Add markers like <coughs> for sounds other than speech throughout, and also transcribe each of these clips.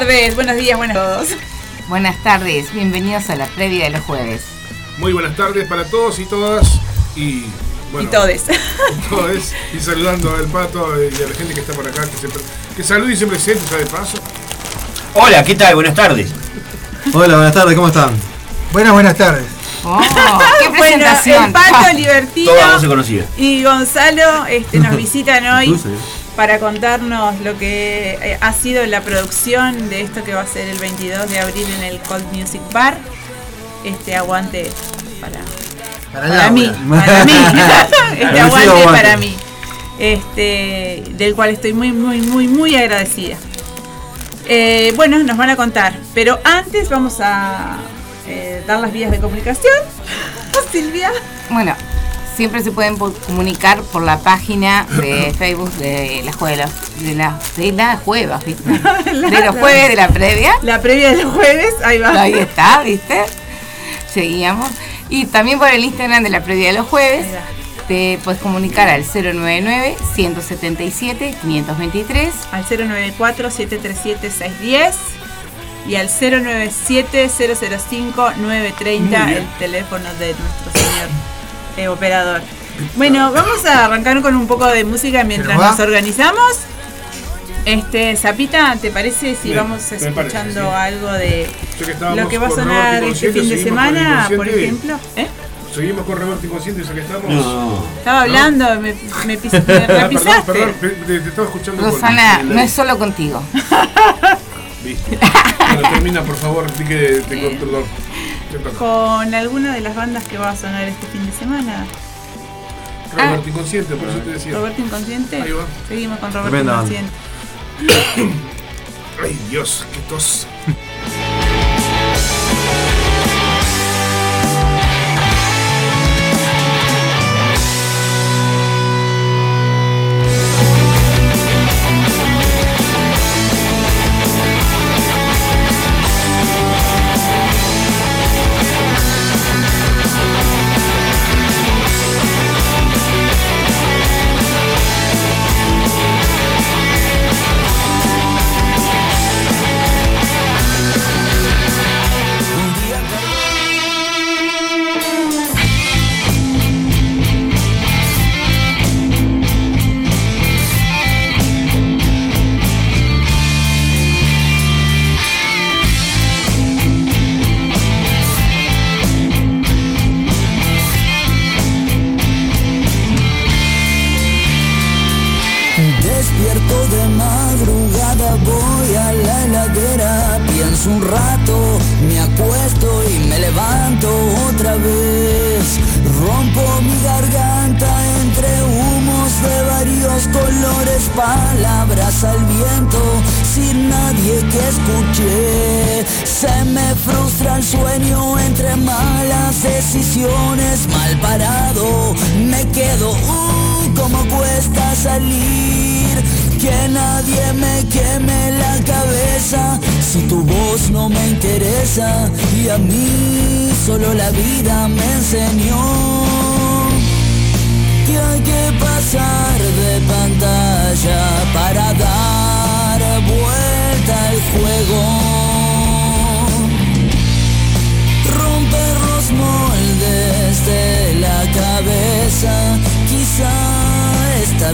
tardes, buenos días, buenas a todos. Buenas tardes, bienvenidos a la previa de los jueves. Muy buenas tardes para todos y todas. Y bueno, y todes. todes. Y saludando al pato y a la gente que está por acá, que, siempre, que salude y se presente, ya de paso. Hola, ¿qué tal? Buenas tardes. Hola, buenas tardes, ¿cómo están? Buenas, buenas tardes. Oh, <laughs> qué Bueno, presentación. el Pato Libertino Toda no se conocía. y Gonzalo este, nos <laughs> visitan hoy sí. Para contarnos lo que eh, ha sido la producción de esto que va a ser el 22 de abril en el Cold Music Bar. Este aguante para, Para, para Laura. mí, para mí. <laughs> este aguante. para mí. Este, del cual estoy muy, muy, muy, muy agradecida. Eh, bueno, nos van a contar, pero antes vamos a eh, dar las vías de comunicación. <laughs> Silvia. Bueno, siempre se pueden comunicar por la página de <coughs> Facebook de la jueva, de la, de la jueva, ¿viste? <laughs> De los jueves de la previa. La previa de los jueves, ahí va. Ahí está, ¿viste? Seguíamos. Y también por el Instagram de la previa de los jueves. Te puedes comunicar al 099-177-523. Al 094-737-610 y al 097-005-930, el teléfono de nuestro señor eh, operador. Bueno, vamos a arrancar con un poco de música mientras nos organizamos. Este, Zapita, ¿te parece si vamos escuchando parece, sí. algo de que lo que va a sonar este fin de semana, por ejemplo? ¿Eh? Seguimos con Roberto Inconsciente, ya que estamos. No. Estaba hablando, me, me, <laughs> pis- me Ah, perdón, pisaste. perdón, te, te estaba escuchando Rosana, con- no es solo contigo. <laughs> Viste. Bueno, termina, por favor, di que te Eh. Con alguna de las bandas que va a sonar este fin de semana. Roberto Inconsciente, por eso te decía. Roberto Inconsciente. Ahí va. Seguimos con Roberto. Inconsciente. <coughs> Ay, Dios, qué tos.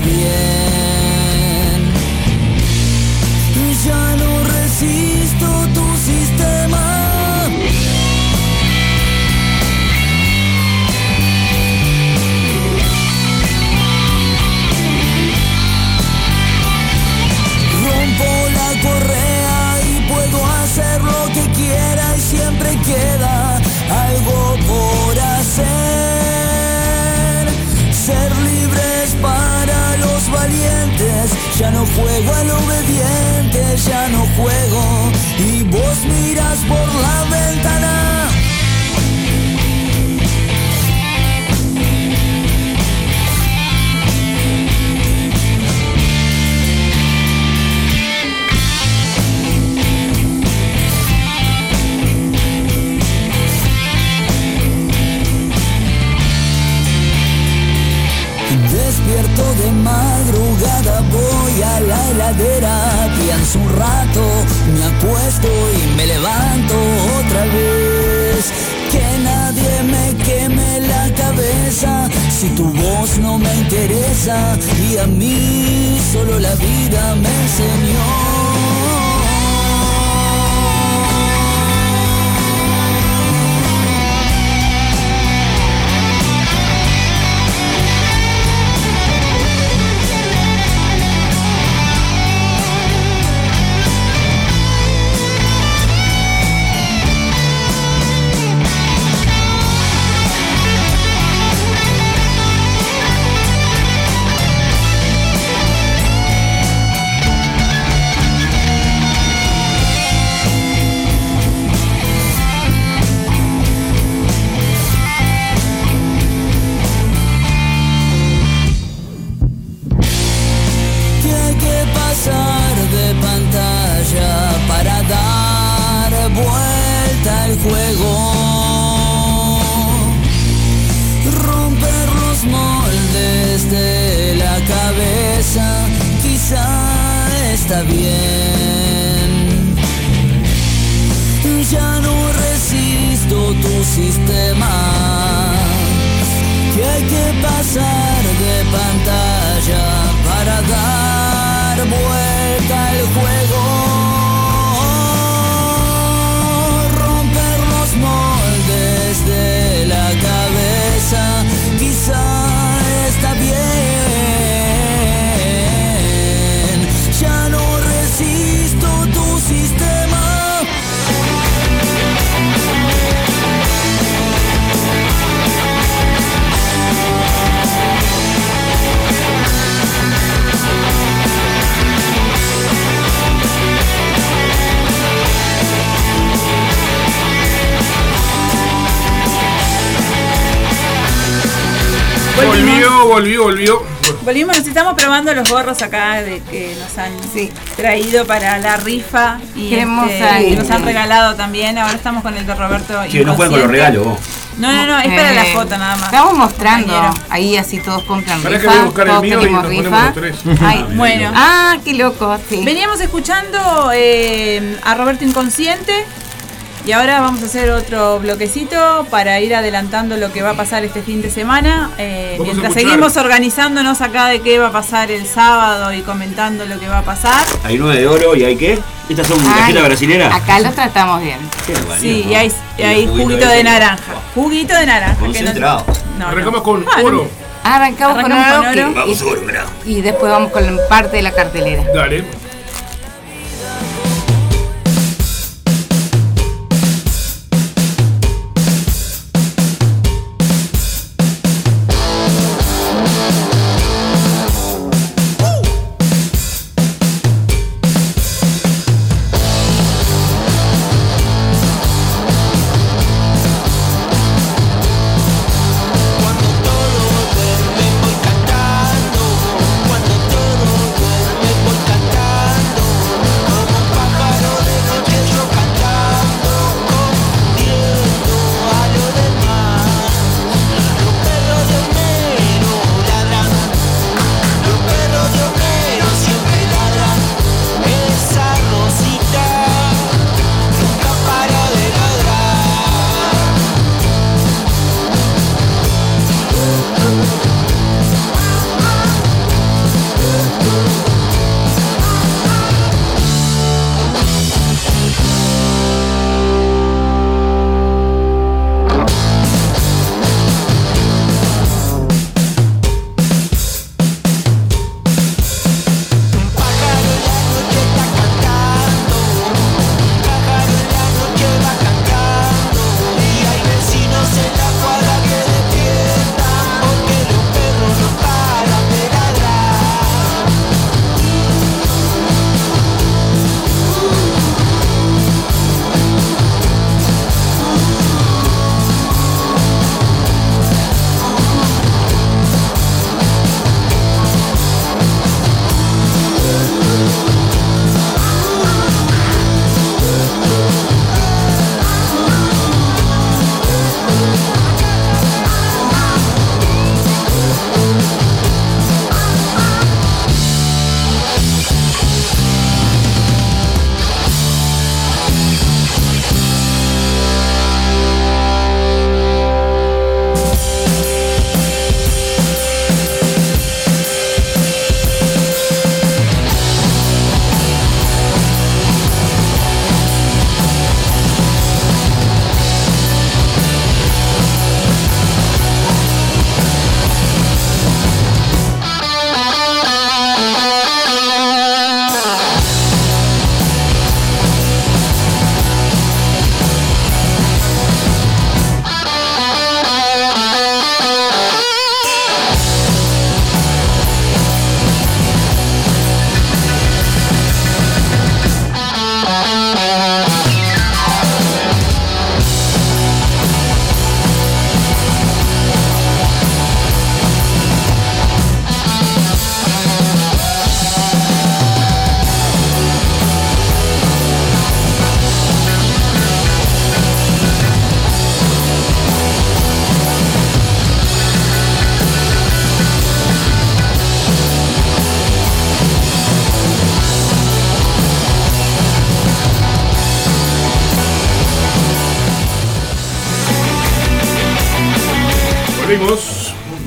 Bien. Probando los gorros acá de que nos han traído para la rifa y este, que nos han regalado también. Ahora estamos con el de Roberto. Che, no juegan con los regalos vos. No, no, no, es para la Eh, foto nada más. Estamos mostrando, ahí así todos compran Pará que rifa, voy a buscar el mío y nos rifa. ponemos los tres. Ay, Bueno. Ah, qué loco, sí. Veníamos escuchando eh, a Roberto Inconsciente y ahora vamos a hacer otro bloquecito para ir adelantando lo que va a pasar este fin de semana. eh, mientras seguimos organizándonos acá de qué va a pasar el sábado y comentando lo que va a pasar. Hay nueve de oro y hay qué? ¿Estas son Ay, tarjetas brasileras? Acá lo tratamos bien. Qué Sí, ¿no? y hay, y hay juguito de naranja. Juguito de naranja. que no- Concentrado. no. Arrancamos con Ah, oro. Arrancamos, Arrancamos con con oro, oro. que- Vamos oro, y, y después vamos con parte de la cartelera. Dale.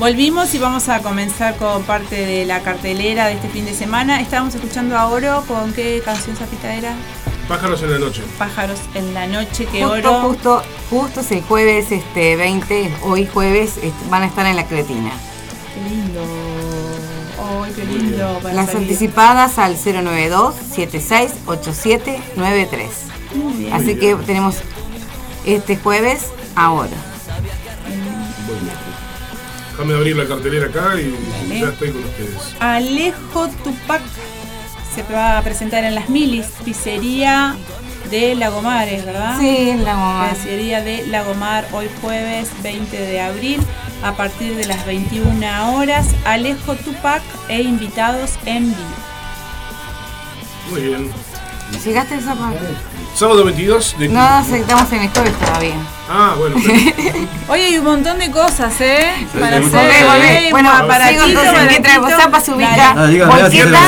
Volvimos. Y vamos a comenzar con parte de la cartelera de este fin de semana. Estábamos escuchando a Oro con qué canción Zapita era? Pájaros en la noche. Pájaros en la noche que Justo, Oro. justo, justo es el jueves este 20, hoy jueves, este, van a estar en la cretina. Qué lindo. Ay, qué lindo. para Las salir. anticipadas al 092-768793. Muy bien. Así que tenemos este jueves ahora. Déjame abrir la cartelera acá y Dale. ya estoy con ustedes. Alejo Tupac se va a presentar en las Milis, pizzería de Lagomares, ¿verdad? Sí, mamá. Pizzería de Lagomar, hoy jueves 20 de abril, a partir de las 21 horas. Alejo Tupac e invitados en vivo. Muy bien. ¿Llegaste a esa parte? Sábado 22 de No, estamos en el jueves todavía. Ah, bueno. <laughs> Hoy hay un montón de cosas, ¿eh? Para sí, hacer. Volvé. ¿eh? Bueno, Un sigo entonces mientras ubica. Dale. Ah, Volqueta,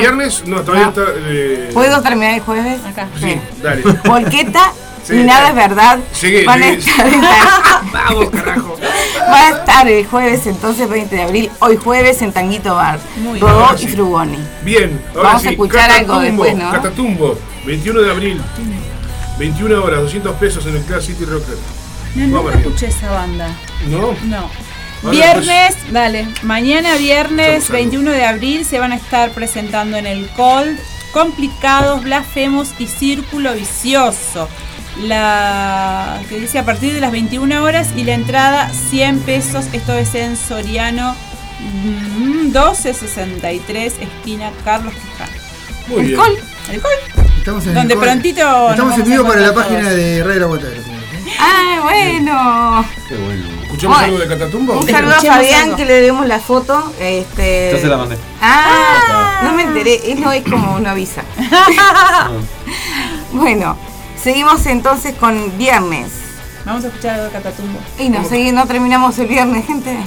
Viernes, no, todavía Ah. está. eh, ¿Puedo terminar el jueves? Acá. Sí, dale. Volqueta <laughs> Sí, y nada es verdad. Llegué, van, a llegué. estar en la- <laughs> Vamos, carajo. van a estar el jueves entonces 20 de abril, hoy jueves en Tanguito Bar, Muy Rodó bien. Y sí. Frugoni. Bien, ahora Vamos a sí. escuchar algo después, ¿no? Catatumbo, 21 de abril. 21 horas, 200 pesos en el Class City Rocker. No, nunca Vamos, escuché esa banda. ¿No? No. Ahora, Viernes, dale, mañana viernes Estamos algo. 21 de abril se van a estar presentando en el Cold Complicados, Blasfemos y Círculo Vicioso. La que dice a partir de las 21 horas y la entrada 100 pesos. Esto es en Soriano mm, 1263, esquina Carlos Quijano. Muy ¿El bien. Cold. Estamos en Donde prontito Estamos en vivo para la página de Radio La señores. Ah, bueno. Qué bueno. ¿Escuchamos algo de Catatumbo? Un saludo a Fabián algo. que le demos la foto. Este... Ya se la mandé. Ah, no me enteré. Él no es como una avisa. <laughs> bueno, seguimos entonces con viernes. Vamos a escuchar algo de Catatumbo. Y no, no terminamos el viernes, gente.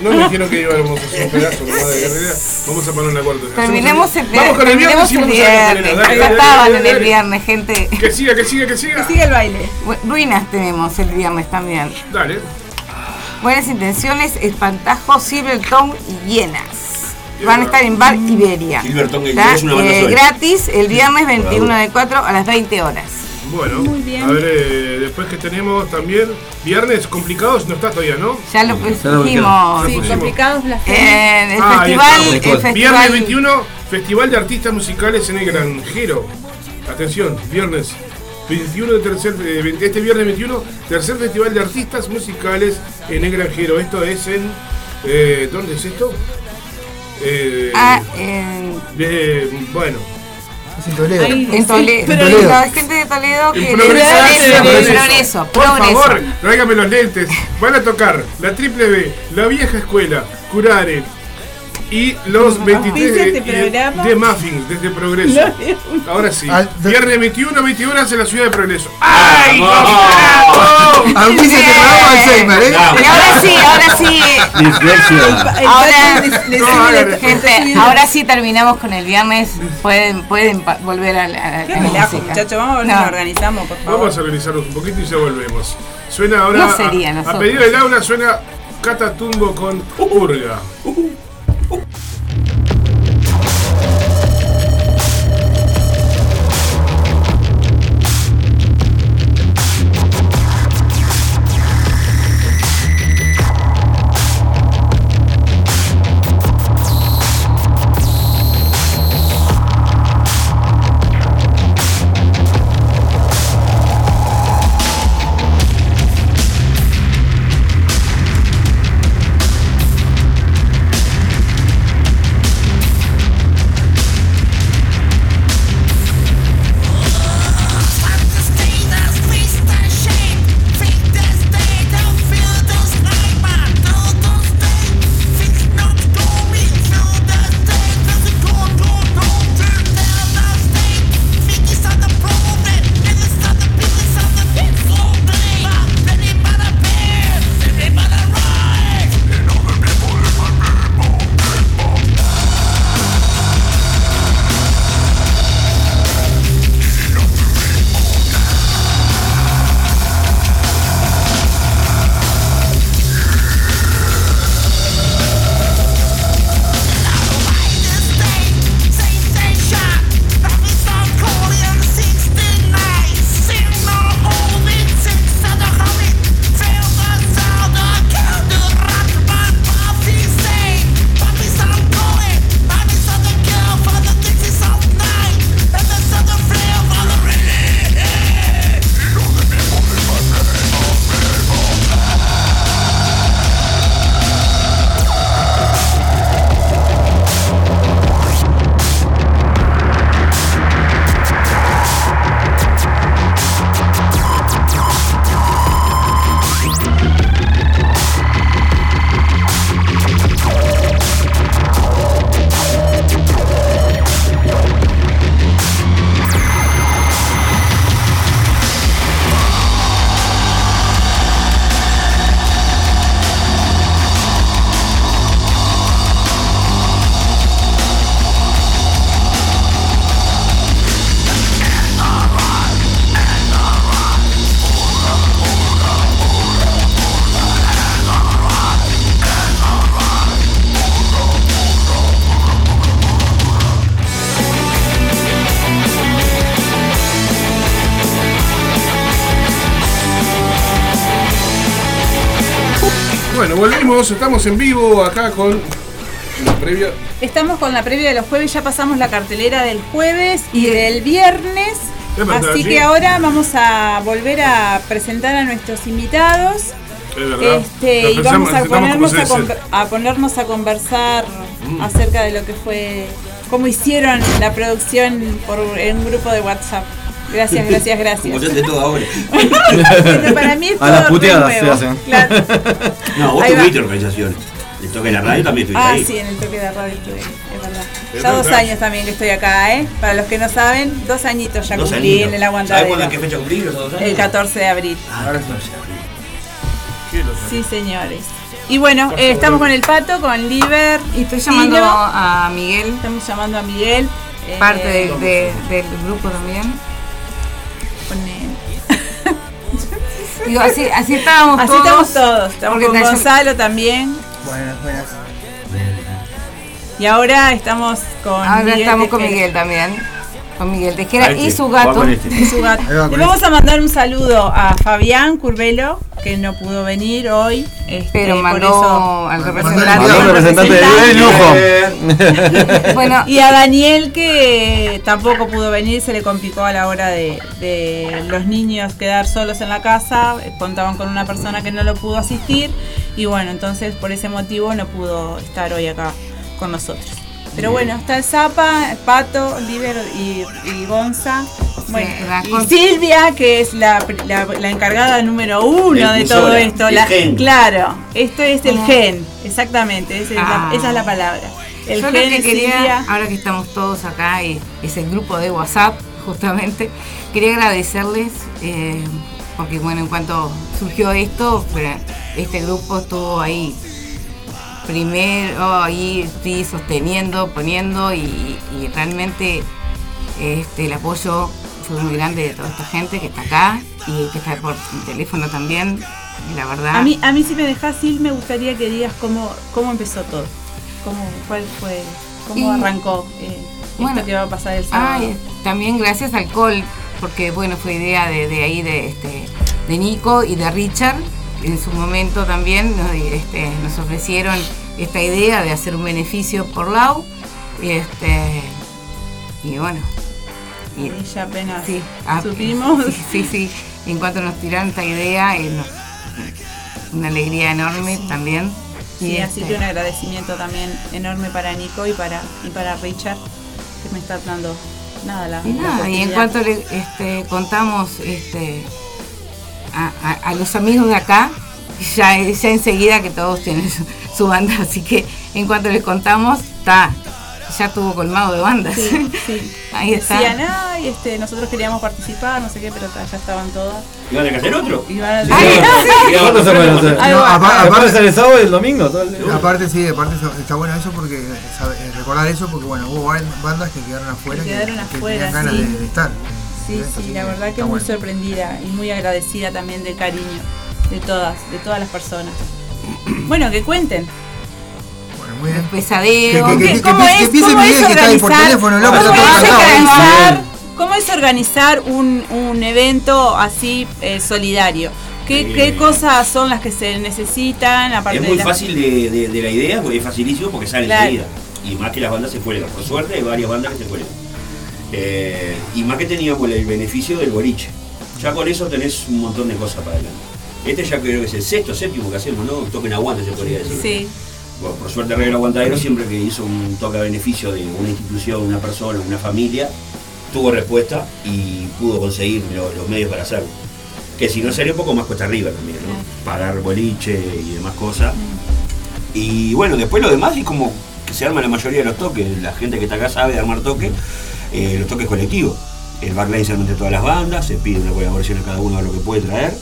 No me dijeron que íbamos a hacer un pedazo de guerrera. Vamos a poner una cuarta. Terminemos el, Vamos con el viernes viernes. estaban en el viernes, gente. Que siga, que siga, que siga. Sigue el baile. Ruinas tenemos el viernes también. Dale. Buenas intenciones, espantajos, Silverton y hienas. Van a estar en Bar Iberia. Silverton, que ¿Está? es una banda Eh, gratis el viernes 21 de 4 a las 20 horas. Bueno, Muy bien. a ver, eh, después que tenemos también viernes complicados, no está todavía, ¿no? Ya lo Ya lo dijimos. Sí, pusimos. complicados Blasfemos. En el Ah, festival, el Viernes festival Viernes 21, Festival de Artistas Musicales en el Granjero. Atención, viernes 21 de tercer, eh, este viernes 21, tercer Festival de Artistas Musicales en el Granjero. Esto es en. eh, ¿Dónde es esto? Eh, Ah, de- bueno, en Toledo. Ahí. en Toledo. pero- Toledo. La gente de Toledo que Progreso. progreso, Progreso. progreso, Por progreso. favor, tráigame los lentes. Van a tocar la Triple B, la vieja escuela, Curare y los 23 Dice de, este programa. de Muffins desde Progreso. Ahora sí, Al- viernes 21, 21 horas en la ciudad de Progreso. ¡Ay! ¡Vamos! Auspicia este programa Alzheimer, ¿eh? Ahora sí, ahora sí. Dislexia. Ahora, gente, ahora sí terminamos con el viernes. Pueden, pueden volver a la, a la Qué relajo, música. muchachos. Vamos a ver si nos organizamos, por favor. Vamos a organizarnos un poquito y ya volvemos. Suena ahora. No sería a, pedido del aula suena Catatumbo con Purga. Quiero <laughs> estamos en vivo acá con la previa. Estamos con la previa de los jueves, ya pasamos la cartelera del jueves y del viernes. Así sí. que ahora vamos a volver a presentar a nuestros invitados. Es. Este, y vamos a ponernos a, ponernos conversar Mm. acerca de lo que fue, cómo hicieron la producción por en un grupo de WhatsApp. Gracias, gracias, Como gracias. se hace todo ahora. Pero para mí es A las todo puteadas se nuevo. hacen. Claro. No, vos Ahí va. tuviste organización. El toque de la radio también estuviste Ah, ahí. sí, en el toque de radio estuve, es verdad. Ya dos años también que estoy acá, ¿eh? Para los que no saben, dos añitos ya Dos cumplí añitos. en el ¿Sabes aguantadero. cuándo en qué fecha cumplí esos dos años? El 14 de abril. Ah, Ahora sí. 14 de abril. ¿Qué lo Sí, señores. Y bueno, eh, estamos con el pato, con Liber. Y estoy llamando Tino. a Miguel, Estamos llamando a Miguel. eh, parte de- de- del grupo también. Con él. <laughs> Digo, así, así estábamos Así todos. estamos todos. Estamos con Gonzalo también. Buenas, buenas. Y ahora estamos con Ahora Miguel estamos con. Miguel también. Con Miguel Tejera este, y su gato. este. y su gato. Le vamos a mandar un saludo a Fabián Curvelo, que no pudo venir hoy. este, Pero por mandó eso- al representante. Mandó representante de lujo. Bueno, Y a Daniel que tampoco pudo venir, se le complicó a la hora de, de los niños quedar solos en la casa, contaban con una persona que no lo pudo asistir y bueno, entonces por ese motivo no pudo estar hoy acá con nosotros. Pero bueno, está el Zapa, el Pato, Oliver y, y Gonza. Bueno, y. Silvia, que es la, la- la encargada número uno de todo esto. el la- gen. Claro, esto es el Como- gen, exactamente, esa es, Ah. la, esa es la palabra. El yo lo gen que quería, Silvia. ahora que estamos todos acá y es el grupo de WhatsApp, justamente, quería agradecerles, eh, porque bueno, en cuanto surgió esto, este grupo estuvo ahí primero, ahí sí, sosteniendo, poniendo y, y realmente este, el apoyo fue muy grande de toda esta gente que está acá y que está por teléfono también, la verdad. A mí, a mí si me dejas, Sil, me gustaría que digas cómo, cómo empezó todo. Cómo, cuál fue, cómo Y- arrancó eh, Bueno. esto que va a pasar el sábado. Ay, también gracias al Col, porque bueno, fue idea de, de ahí de, este, de Nico y de Richard. En su momento también este, nos ofrecieron esta idea de hacer un beneficio por Lau. Y, este, y bueno, y, ya apenas sí, ah, supimos. Sí, sí, sí. En cuanto nos tiraron esta idea, eh, nos- una alegría enorme también. Sí, Y, así este, que un agradecimiento también enorme para Nico y para, y para Richard, que me está dando nada la, Y la nada, y en cuanto le este, contamos este, a, a- a los amigos de acá, ya, ya enseguida que todos tienen su, su banda, así que en cuanto les contamos, está, ya estuvo colmado de bandas. Sí, sí. <laughs> Ahí está. Decían, ay, este, nosotros queríamos participar, no sé qué, pero ta, ya estaban todas. ¿Y van a hacer otro? Y van a- Ay, ¿Cuándo se pueden hacer? Ahí No, va. apa- ¿Se puede aparte, hacer el sábado y el domingo? todo el día? aparte, sí, aparte está- está bueno eso porque sabe- eh, recordar eso porque bueno, hubo ban- bandas que quedaron afuera Que que, quedaron que afuera, tenían ganas sí. de, de estar. Sí, sí, Así la verdad que muy bueno. sorprendida y muy agradecida también del cariño de todas, de todas las personas. <clears throat> Bueno, que cuenten. Bueno, muy bien. Pesadeo. Que- que- ¿Qué- que- ¿Cómo es, organizar, cómo es un, un evento así eh, solidario? ¿Qué, Eh, qué cosas son las que se necesitan? Aparte Es de muy la- fácil de, de- de la idea, porque es facilísimo porque sale Claro. enseguida. Y más que las bandas se cuelgan. Por suerte hay varias bandas que se cuelgan. Eh, y más que teníamos el beneficio del boliche. Ya con eso tenés un montón de cosas para adelante. Este ya creo que es el sexto, séptimo que hacemos, ¿no? Toquen aguante se podría decir. Sí, Bueno, por suerte Regla Aguantadero siempre que hizo un toque a beneficio de una institución, una persona, una familia, tuvo respuesta y pudo conseguir lo- los medios para hacerlo. Que si no sería un poco más cuesta arriba también, ¿no? Pagar boliche y demás cosas. Y bueno, después lo demás es como que se arma la mayoría de los toques. La gente que está acá sabe de armar toques, eh, los toques colectivos. El backline se arma entre todas las bandas, se pide una colaboración a cada uno de lo que puede traer.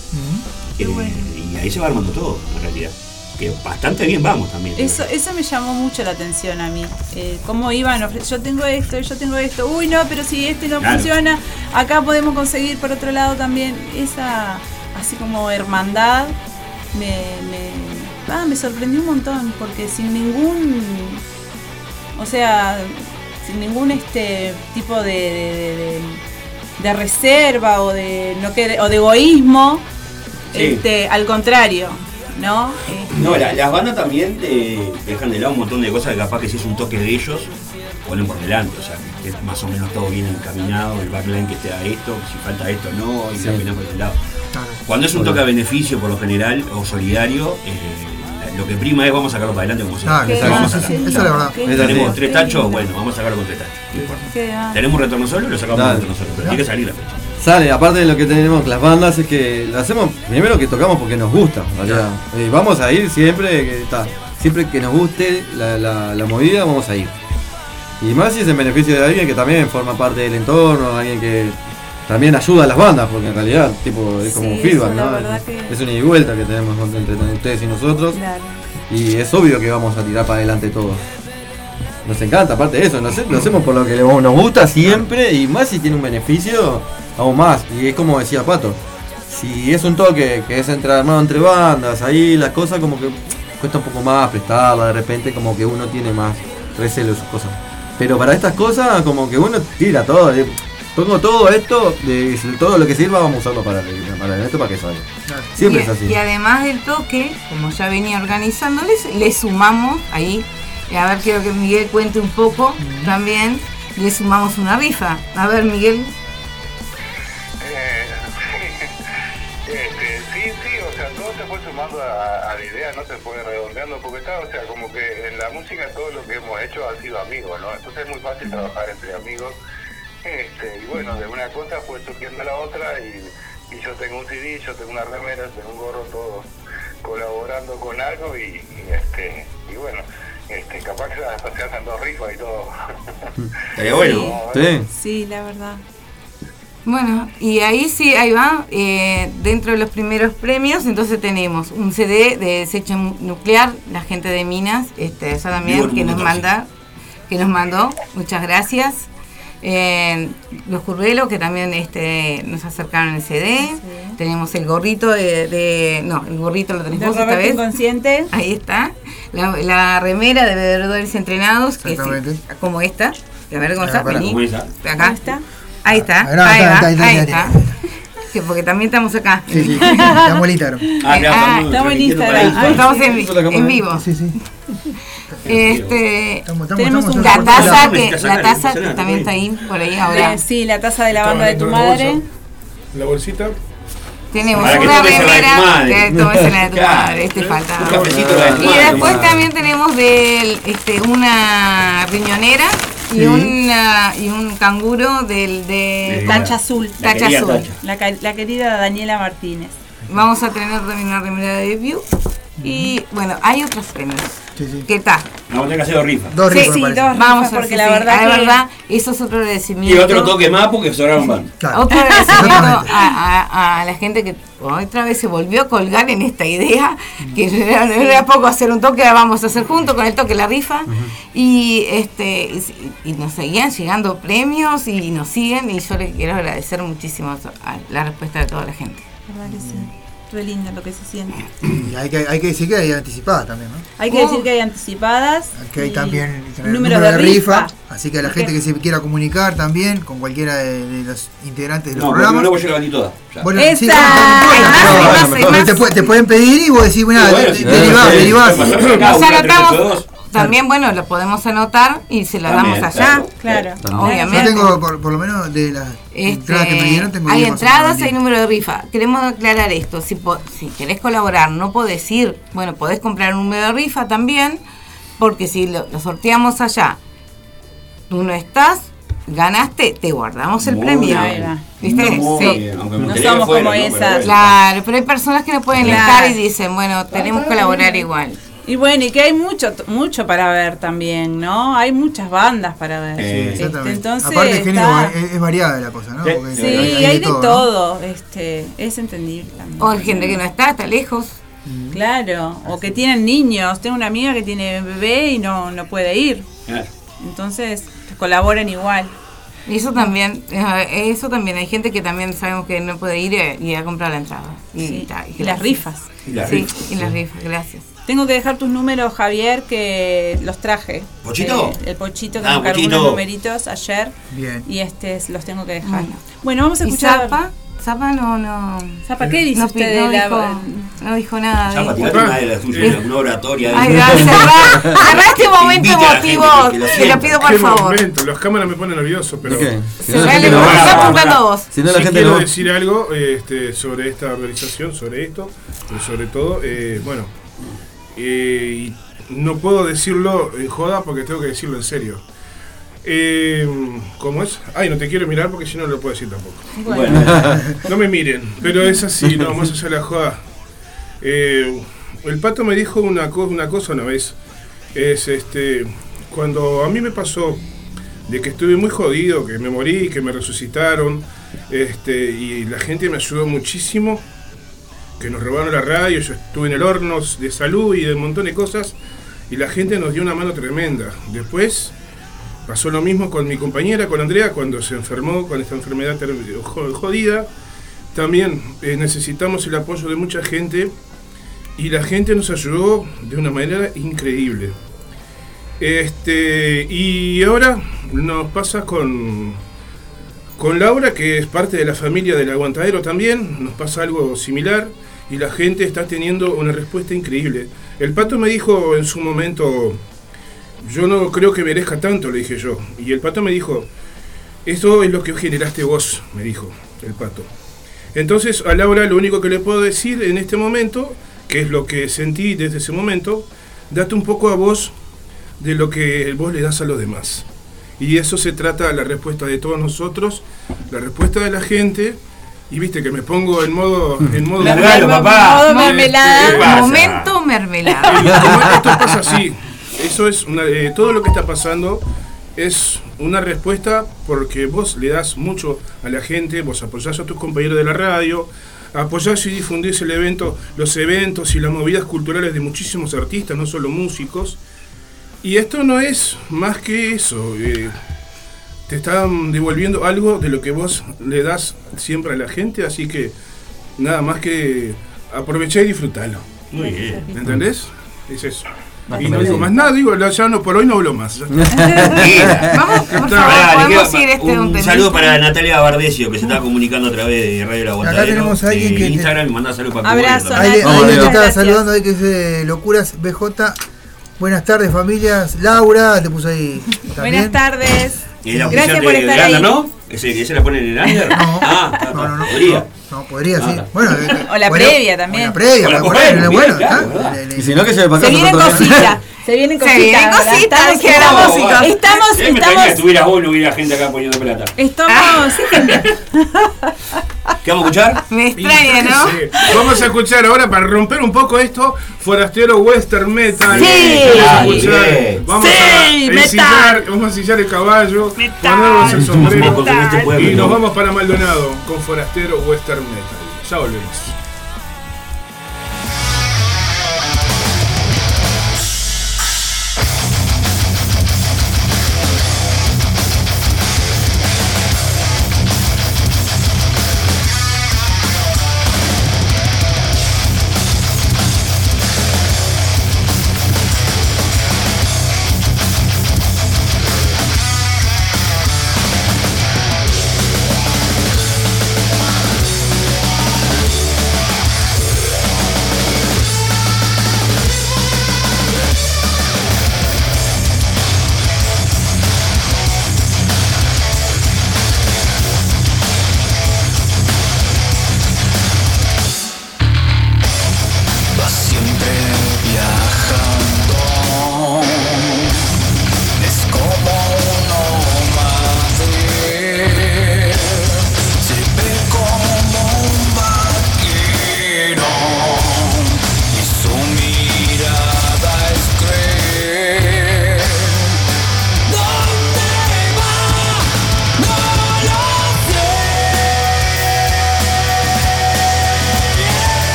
Eh, bueno. Y ahí se va armando todo, en realidad. Que bastante bien vamos también. eso, eso me llamó mucho la atención a mí. Eh, ¿Cómo iban? Yo tengo esto, yo tengo esto. Uy, no, pero si este no Claro. funciona, acá podemos conseguir por otro lado también esa, así como hermandad, me, me, ah, me sorprendió un montón, porque sin ningún, o sea, sin ningún este tipo de, de, de- de- de reserva o de, no querer- o de egoísmo, Sí. este, al contrario. ¿no? Eh, No, la- las bandas también eh, dejan de lado un montón de cosas que capaz que si es un toque de ellos, ponen por delante, o sea, que, que más o menos todo bien encaminado, el backline que esté a esto, si falta esto no, y Sí. caminan por ese lado. Cuando es un toque a beneficio por lo general o solidario, eh, lo que prima es vamos a sacarlo para adelante como sea. Exacto, Vamos a sacarlo. eso es la verdad. Tenemos tres tachos, bueno, vamos a sacarlo con tres tachos. no importa. Tenemos retorno solo, lo sacamos con retorno solo, pero tiene que salir la fecha. Sale, aparte de lo que tenemos las bandas, es que lo hacemos primero que tocamos porque nos gusta. eh, vamos a ir siempre que está. Siempre que nos guste la, la- la movida, vamos a ir. Y más si es en beneficio de alguien que también forma parte del entorno, alguien que también ayuda a las bandas, porque en realidad tipo, es como Sí, un feedback, eso ¿no? que- Es una ida y vuelta que tenemos entre ustedes y nosotros. Claro. Y es obvio que vamos a tirar para adelante todos. Nos encanta, aparte de eso, lo hace- lo hacemos por lo que nos gusta siempre y más si tiene un beneficio, aún más. Y es como decía Pato, si es un toque que es entre armado entre bandas, ahí las cosas como que cuesta un poco más prestarla, de repente como que uno tiene más recelo de sus cosas. Pero para estas cosas como que uno tira todo, eh, pongo todo esto, de, todo lo que sirva vamos a usarlo para, para esto para que salga. Siempre y, es así. y además del toque, como ya venía organizándoles, le sumamos ahí, y a ver, quiero que Miguel cuente un poco también, le sumamos una rifa. A ver, Miguel, Eh, <laughs> este, sí, sí, o sea, todo se fue sumando a, a la idea, no se fue redondeando, porque está, o sea, como que en la música todo lo que hemos hecho ha sido amigos, ¿no? Entonces es muy fácil trabajar entre amigos. Este, y bueno, de una cosa fue surgiendo la otra y, y yo tengo un CD, yo tengo una remera, tengo un gorro, todos colaborando con algo y, y, este, y bueno, este, capaz que hasta se hacen dos rifas y todo. <laughs> Estaría bueno. Sí. Sí, la verdad. Bueno, y ahí sí, ahí va, eh, dentro de los primeros premios, entonces tenemos un CD de desecho nu- nuclear, la gente de Minas, este, esa también, que nos manda, que nos mandó, muchas gracias. Eh, los curvelos que también este, nos acercaron el CD, tenemos el gorrito de, de- no, el gorrito lo tenemos esta vez, Inconsciente. ahí está, la, la remera de bebedores entrenados, que es Exactamente. como esta, a ver Gonzalo, Ah, vení, acá Ahí está. Ahí está, Ah, no, ahí, está, va, está, está, ahí está, está. Que porque también estamos acá. Sí, sí. Estamos en Instagram. Ah, claro, Ah, estamos estamos en Instagram. ahí. Estamos sí, en, en vivo. Sí, sí. Este, Estamos, estamos, Tenemos estamos un- la taza que, la taza que también está ahí por ahí ahora. Eh, sí, la taza de la banda de tu madre. La bolsita. Tenemos Para una remera que tomes la de tu madre, este falta. Un cafecito la de tu Y madre, después también tenemos del, este, una riñonera y, Sí. una, y un canguro del de Tacha azul. La Tacha azul. Tacha. La, la querida Daniela Martínez. Vamos a tener también una remera de debut. Y bueno, hay otros premios. Sí, sí. ¿Qué tal? Vamos a tener que hacer dos rifas. Dos Sí, rifas, sí, parece. dos. Vamos porque la verdad la que- verdad, eso es otro Y agradecimiento. otro toque más porque sobraron bandas. Claro. Otro agradecimiento <laughs> a, a- a la gente que otra vez se volvió a colgar en esta idea, que era, era poco hacer un toque, vamos a hacer junto con el toque la rifa, y este y, y nos seguían llegando premios y nos siguen, y yo le quiero agradecer muchísimo a la respuesta de toda la gente. La verdad que sí. Re lindo lo que se siente. Y hay que, hay que decir que hay anticipadas también, ¿no? Hay que Oh. decir que hay anticipadas. Que hay también el números número de rifa. Así que a la ¿Y gente que se quiera comunicar también con cualquiera de, de los integrantes de los No, porque programas. luego yo la toda. ya. Bueno, ¡Esa! sí, no más. te, te pueden pedir y vos decís, bueno, de- derivás, derivás. Nos anotamos. También bueno, lo podemos anotar y se lo También, damos allá. Claro. También. Yo Obviamente. tengo, por, por lo menos de las Este, entradas que me dieron, tengo hay 10 más o entradas, hay número de rifa. Queremos aclarar esto. Si, po- si querés colaborar, no podés ir. Bueno, podés comprar un número de rifa también, porque si lo, lo sorteamos allá, tú no estás, ganaste, te guardamos el Muy premio. bien. ¿Viste? Muy Sí. bien, aunque me No somos fuera, como ¿no? Pero esas. bueno. Claro, pero hay personas que no pueden Claro. estar y dicen, bueno, tenemos que colaborar igual. Y bueno, y que hay mucho mucho para ver también, ¿no? Hay muchas bandas para ver. Eh, Este, Exactamente. entonces Aparte, el género está- es, es variada la cosa, ¿no? Sí. Porque Sí, hay, de ¿no? todo. Este, es entendible también. O hay gente que no está, está lejos. Claro, o que tienen niños. Tengo una amiga que tiene bebé y no, no puede ir. Claro. Entonces, colaboran igual. Y eso también, eh, eso también, hay gente que también sabemos que no puede ir y, y a comprar la entrada. Y, Sí, y que las rifas. Y las sí, rifas, y las rifas, gracias. Tengo que dejar tus números, Javier, que los traje. ¿Pochito? Eh, el pochito que Ah, me encargó Pochito. unos numeritos ayer. Bien. Y este los tengo que dejar. Bueno. Bueno, vamos a ¿Y escuchar. Zapa? Zapa no, no. Zapa, ¿qué dice no, usted no de la- dijo no dijo nada. Dijo. tirate una de las tuyas, una oratoria. Ay, cerrá, <laughs> cerrá este momento la emotivo. lo Te lo pido por favor. momento, las cámaras me ponen nervioso, pero. Ok. Si no, la gente apuntando a vos. Si no, la gente quiero decir algo este, sobre esta organización, sobre esto, pero sobre todo, eh, bueno, eh, y no puedo decirlo en joda porque tengo que decirlo en serio. Eh, ¿Cómo es? Ay, no te quiero mirar porque si no, no lo puedo decir tampoco. Bueno, <laughs> No me miren, pero es así, no, más allá de la joda. Eh, el pato me dijo una, co- una cosa una vez. Es este. Cuando a mí me pasó de que estuve muy jodido, que me morí, que me resucitaron, este, y la gente me ayudó muchísimo, que nos robaron la radio, yo estuve en el horno de salud y de un montón de cosas, y la gente nos dio una mano tremenda. Después pasó lo mismo con mi compañera, con Andrea, cuando se enfermó con esta enfermedad jodida. También eh, necesitamos el apoyo de mucha gente y la gente nos ayudó de una manera increíble. Este, y ahora nos pasa con, con Laura, que es parte de la familia del aguantadero también, nos pasa algo similar y la gente está teniendo una respuesta increíble. El pato me dijo en su momento, yo no creo que merezca tanto, le dije yo. Y el pato me dijo, esto es lo que generaste vos, me dijo el pato. Entonces a Laura lo único que le puedo decir en este momento, que es lo que sentí desde ese momento, date un poco a vos de lo que vos le das a los demás. Y eso se trata la respuesta de todos nosotros, la respuesta de la gente. Y viste que me pongo en modo... En modo Largalo, papá. Modo ¿Qué mermelada. Momento mermelada. Y esto pasa así. Eso es una- eh, todo lo que está pasando es una respuesta porque vos le das mucho a la gente, vos apoyás a tus compañeros de la radio, apoyás y difundís el evento, los eventos y las movidas culturales de muchísimos artistas, no solo músicos. Y esto no es más que eso. eh, te están devolviendo algo de lo que vos le das siempre a la gente, así que nada más que aprovechar y disfrutarlo. Muy bien. ¿Entendés? Es eso. Más Y no digo más nada, digo, ya no, por hoy no hablo más. <laughs> está. Vamos, por Está, favor, podemos queda ir este un un saludo para Natalia Bardesio que se está comunicando a través de Radio El Aguantadero. tenemos a alguien de que- Instagram, manda saludos para Abrazo, Cuba, Ahí, Diego. estaba gracias. saludando ahí que es de Locuras BJ. Buenas tardes familias. Laura, te puse ahí. Buenas también. tardes. ¿Y la Gracias por de- estar de ahí. Under, ¿no? ¿Ese, ¿Ese la pone en el under? No, ah, no, no, no, podría. no, podría, sí. Ah. Bueno, <laughs> eh, O la previa también. o la previa, O la para previa, bueno. Le- le- Y si no, que se ve para <laughs> Se vienen cositas. Se vienen Se cositas. vienen ¿verdad? cositas, Estamos- dijeron estamos-. Estamos, Sí, que estamos, estuvieras vos, no hubiera gente acá poniendo plata. estamos. <laughs> ¿Qué vamos a escuchar? <laughs> Me extraña, ¿no? Vamos a escuchar ahora para romper un poco esto, Forastero Western Metal. Sí. Vamos a. Vamos Sí, a metal. ensillar, vamos a ensillar el caballo, Metal. ponernos el sombrero y nos ¿no? vamos para Maldonado con Forastero Western Metal. Ya volvemos.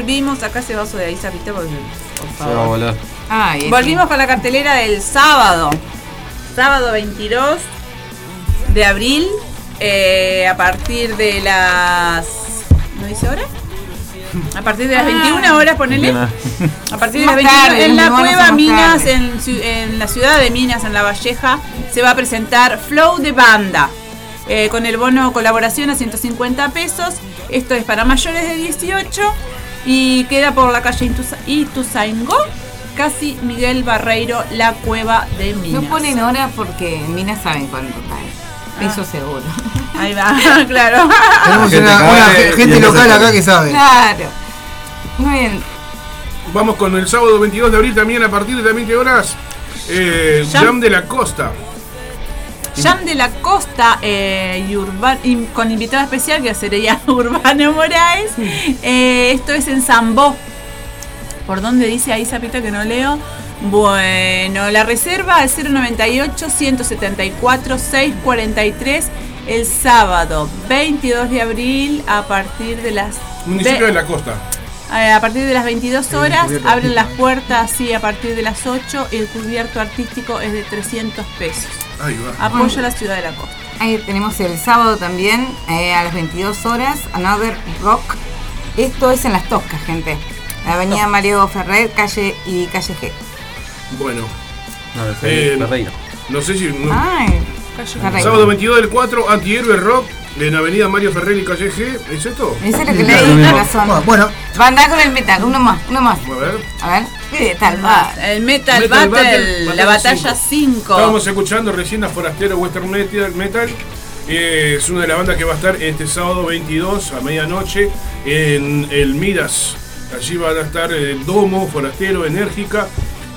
Volvimos, acá ese vaso de ahí, por Se va a volar. Ay, Volvimos con la cartelera del sábado. Sábado 22 de abril. eh, a partir de las. ¿No dice hora? A partir de las Ah. 21 horas, ponele. A partir de las Más 21 tarde, en la cueva Minas, en, en la ciudad de Minas, en La Valleja, se va a presentar Flow de Banda. eh, con el bono colaboración a 150 pesos. Esto es para mayores de 18 y queda por la calle Ituza- Ituzaingó, casi Miguel Barreiro, la cueva de Minas. No ponen hora porque Minas saben cuánto cae. Eso seguro. Ahí va, <laughs> claro. Tenemos gente una, gente local acá que sabe. Claro. Muy bien. Vamos con el sábado 22 de abril también a partir de las 20 horas. Eh, Jam. Jam de la Costa. Jam de la Costa eh, y Urban- y con invitada especial que sería <laughs> Urbano Moraes. Eh, esto es en Zambó. ¿Por dónde dice ahí, Zapita, que no leo? Bueno, la reserva es 098 174 643 el sábado 22 de abril a partir de las Municipio de la Costa. a partir de las 22 horas abren las puertas sí, a partir de las 8 y el cubierto artístico es de 300 pesos. Ahí va. Apoyo a la ciudad de la costa. Ahí tenemos el sábado también eh, a las 22 horas, Another Rock. Esto es en Las Toscas, gente. Avenida Mario Ferrer, calle y calle G. Bueno, No, Eh, Ferreira. Ferreira. no sé si. no- Ay, Sábado 22 del 4, Antihéroe Rock en Avenida Mario Ferrer y Calle G. ¿Es esto? Eso es lo que leí, corazón. Bueno, Va a andar con el metal, uno más, uno más. A ver. A ver, ¿qué tal? Va. El Metal, Metal Battle, Battle, la batalla 5. Estábamos escuchando recién a Forastero Western Metal. Metal. Eh, es una de las bandas que va a estar este sábado 22 a medianoche en el Midas. Allí van a estar eh, Domo, Forastero, Enérgica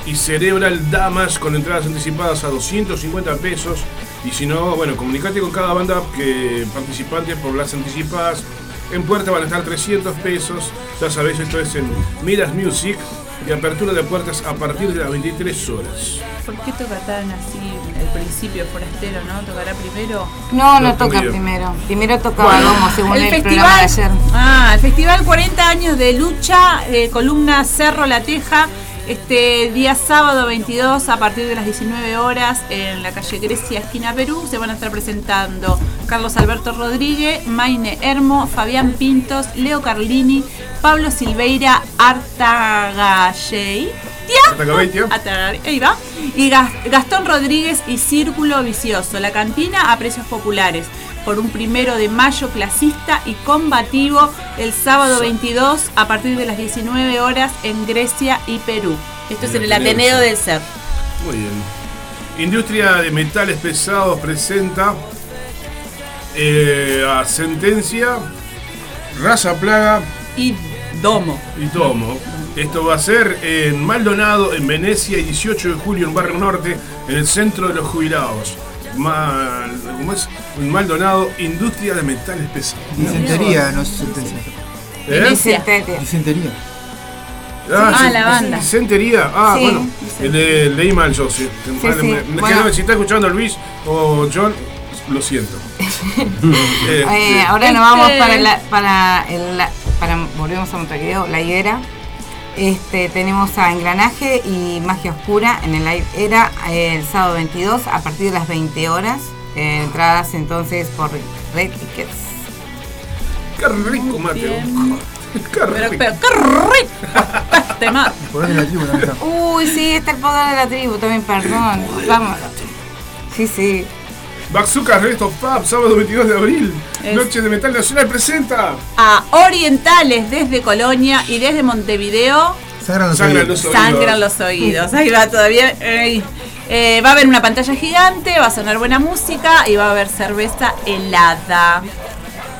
y Cerebral Damas con entradas anticipadas a 250 pesos. Y si no, bueno, comunicate con cada banda que participante por las anticipadas. En puerta van a estar 300 pesos. Ya sabéis, esto es en Midas Music. Y apertura de puertas a partir de las 23 horas. ¿Por qué toca tan así el principio forastero, no? ¿Tocará primero? No, no No, toca entendido. primero. Primero tocaba Bueno. Según el, El de festival, ayer. ah, el festival 40 años de lucha, eh, columna Cerro La Teja, este día sábado 22 a partir de las 19 horas en la calle Grecia, esquina Perú, se van a estar presentando Carlos Alberto Rodríguez, Maine Hermo, Fabián Pintos, Leo Carlini, Pablo Silveira. Atagar- Ahí va. Y Gas- Gastón Rodríguez y Círculo Vicioso. La cantina a precios populares. Por un primero de mayo clasista y combativo el sábado 22 a partir de las 19 horas en Grecia y Perú. Esto es en el Ateneo del Ser. Muy bien. Industria de metales pesados presenta eh, a Sentencia, Raza Plaga Y Domo. y Tomo. Esto va a ser en Maldonado, en Venecia, y 18 de julio en Barrio Norte, en el centro de los jubilados. Mal, ¿Cómo es? Maldonado, Industria de metales pesados. disentería, no es sentencia. ¿Eh? Disentería. Disentería. Ah, sí, la banda. Disentería. Ah, Sí. bueno. Le- leí mal yo, sí. Sí. me- me- Bueno. no, si está escuchando Luis o John, lo siento. <laughs> Eh, Este, ahora nos Este- vamos para la, para el, la- para volvemos a Montevideo, la higuera. Este, tenemos a Engranaje y Magia Oscura en el Live Era eh, el sábado 22 a partir de las 20 horas. Eh, entradas entonces por Red Tickets. Qué rico, Mateo. <laughs> Qué Pero, rico. pero, qué rico. <laughs> La tribu también. Uy, sí, está el poder de la tribu también, perdón. Vamos. Sí, sí. Bazooka Rest of Pub, sábado 22 de abril. Es- Noche de Metal Nacional presenta. A Orientales desde Colonia y desde Montevideo. Sangran los Sangran oídos. los oídos. Sangran los oídos. Ahí va todavía. ey. Eh, va a haber una pantalla gigante, va a sonar buena música y va a haber cerveza helada.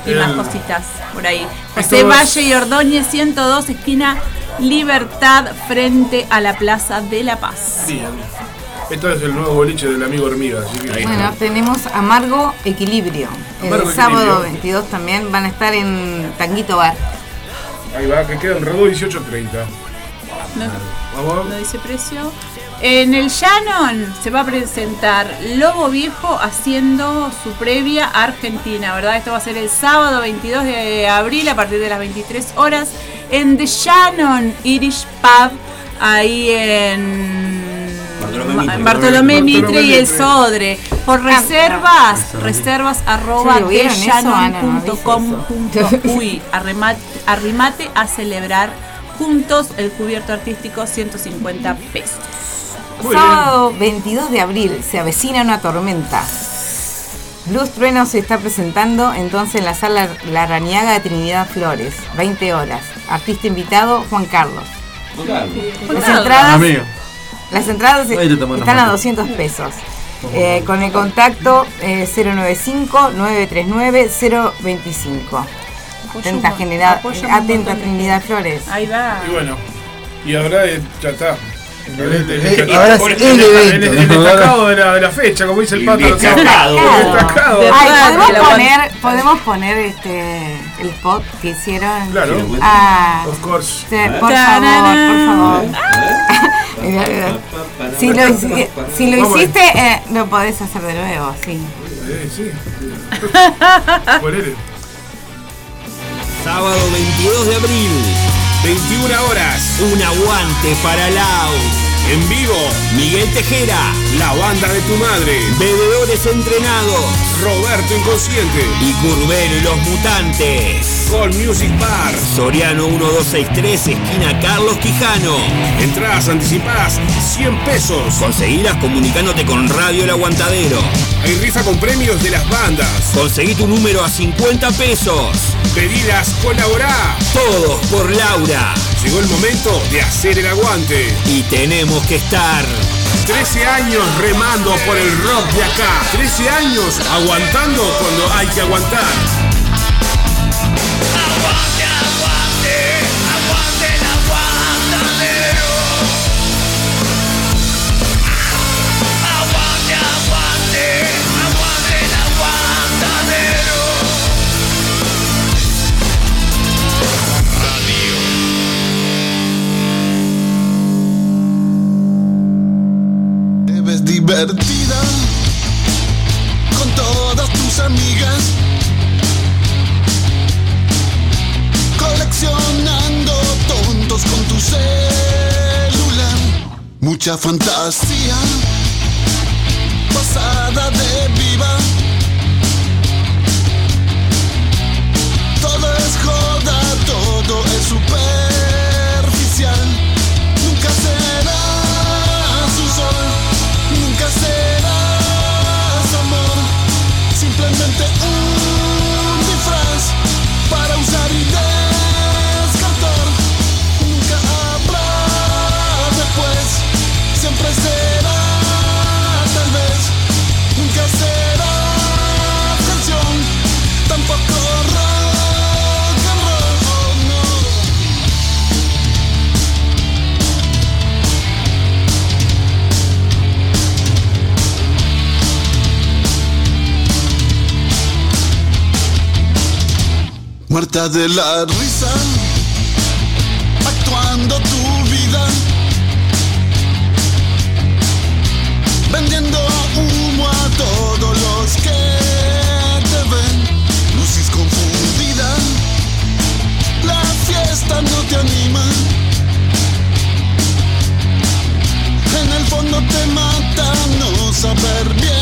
Y más cositas por ahí. José Valle y Ordóñez 102, esquina Libertad, frente a la Plaza de la Paz. Bien. Esto es el nuevo boliche del amigo Hormiga. Así que Bueno, tenemos Amargo Equilibrio. El sábado Equilibrio. 22 también van a estar en Tanguito Bar. Ahí va, que queda en Redó 1830. No, Vamos. no dice precio. En el Shannon se va a presentar Lobo Viejo haciendo su previa a Argentina, ¿verdad? Esto va a ser el sábado 22 de abril a partir de las 23 horas en The Shannon Irish Pub, ahí en Bartolomé Mitre. Bartolomé y el Mitre. Sodre. Por reservas, reservas arroba theshannon.com.uy. <laughs> Arrimate, arrimate a celebrar juntos el cubierto artístico 150 pesos. Muy Sábado 22 de abril se avecina una tormenta. Luz Trueno se está presentando entonces en la sala La Rañaga de Trinidad Flores, 20 horas. Artista invitado Juan Carlos. Juan Carlos. Las entradas, Amigo. Las entradas toman están a mano. 200 pesos. Eh, con el contacto eh, 095-939-025. Atenta, General- atenta Trinidad Flores. Ahí va. Y bueno, y ahora eh, ya está. El, el- el- Eh, el- ahora es el- evento. destacado de la, de la fecha, como dice el pato. el destacado. El destacado. De- Ay, podemos poner, podemos poner este el spot que hicieron. Claro. Sí. Ah, Of course. sí, por favor, por favor. Si lo, si lo hiciste, eh, lo podés hacer de nuevo, sí. Eh, sí. <laughs> Ponele. Sábado 22 de abril, 21 horas, un aguante para Lau. En vivo, Miguel Tejera, la banda de tu madre, bebedores entrenados, Roberto Inconsciente y Curbero y los Mutantes. Call Music Bar, Soriano 1263, esquina Carlos Quijano. Entradas anticipadas, 100 pesos. Conseguilas comunicándote con Radio El Aguantadero. Hay rifa con premios de las bandas. Conseguí tu número a 50 pesos. Pedidas, colaborá. Todos por Laura. Llegó el momento de hacer el aguante. Y tenemos que estar. 13 años remando por el rock de acá. 13 años aguantando cuando hay que aguantar. Aguante, aguante, aguante divertida con todas tus amigas, coleccionando tontos con tu celular. Mucha fantasía, pasada de viva. Todo es joda, todo es superficial. Muerta de la risa, actuando tu vida, vendiendo humo a todos los que te ven. Lucis confundida, la fiesta no te anima. En el fondo te mata no saber bien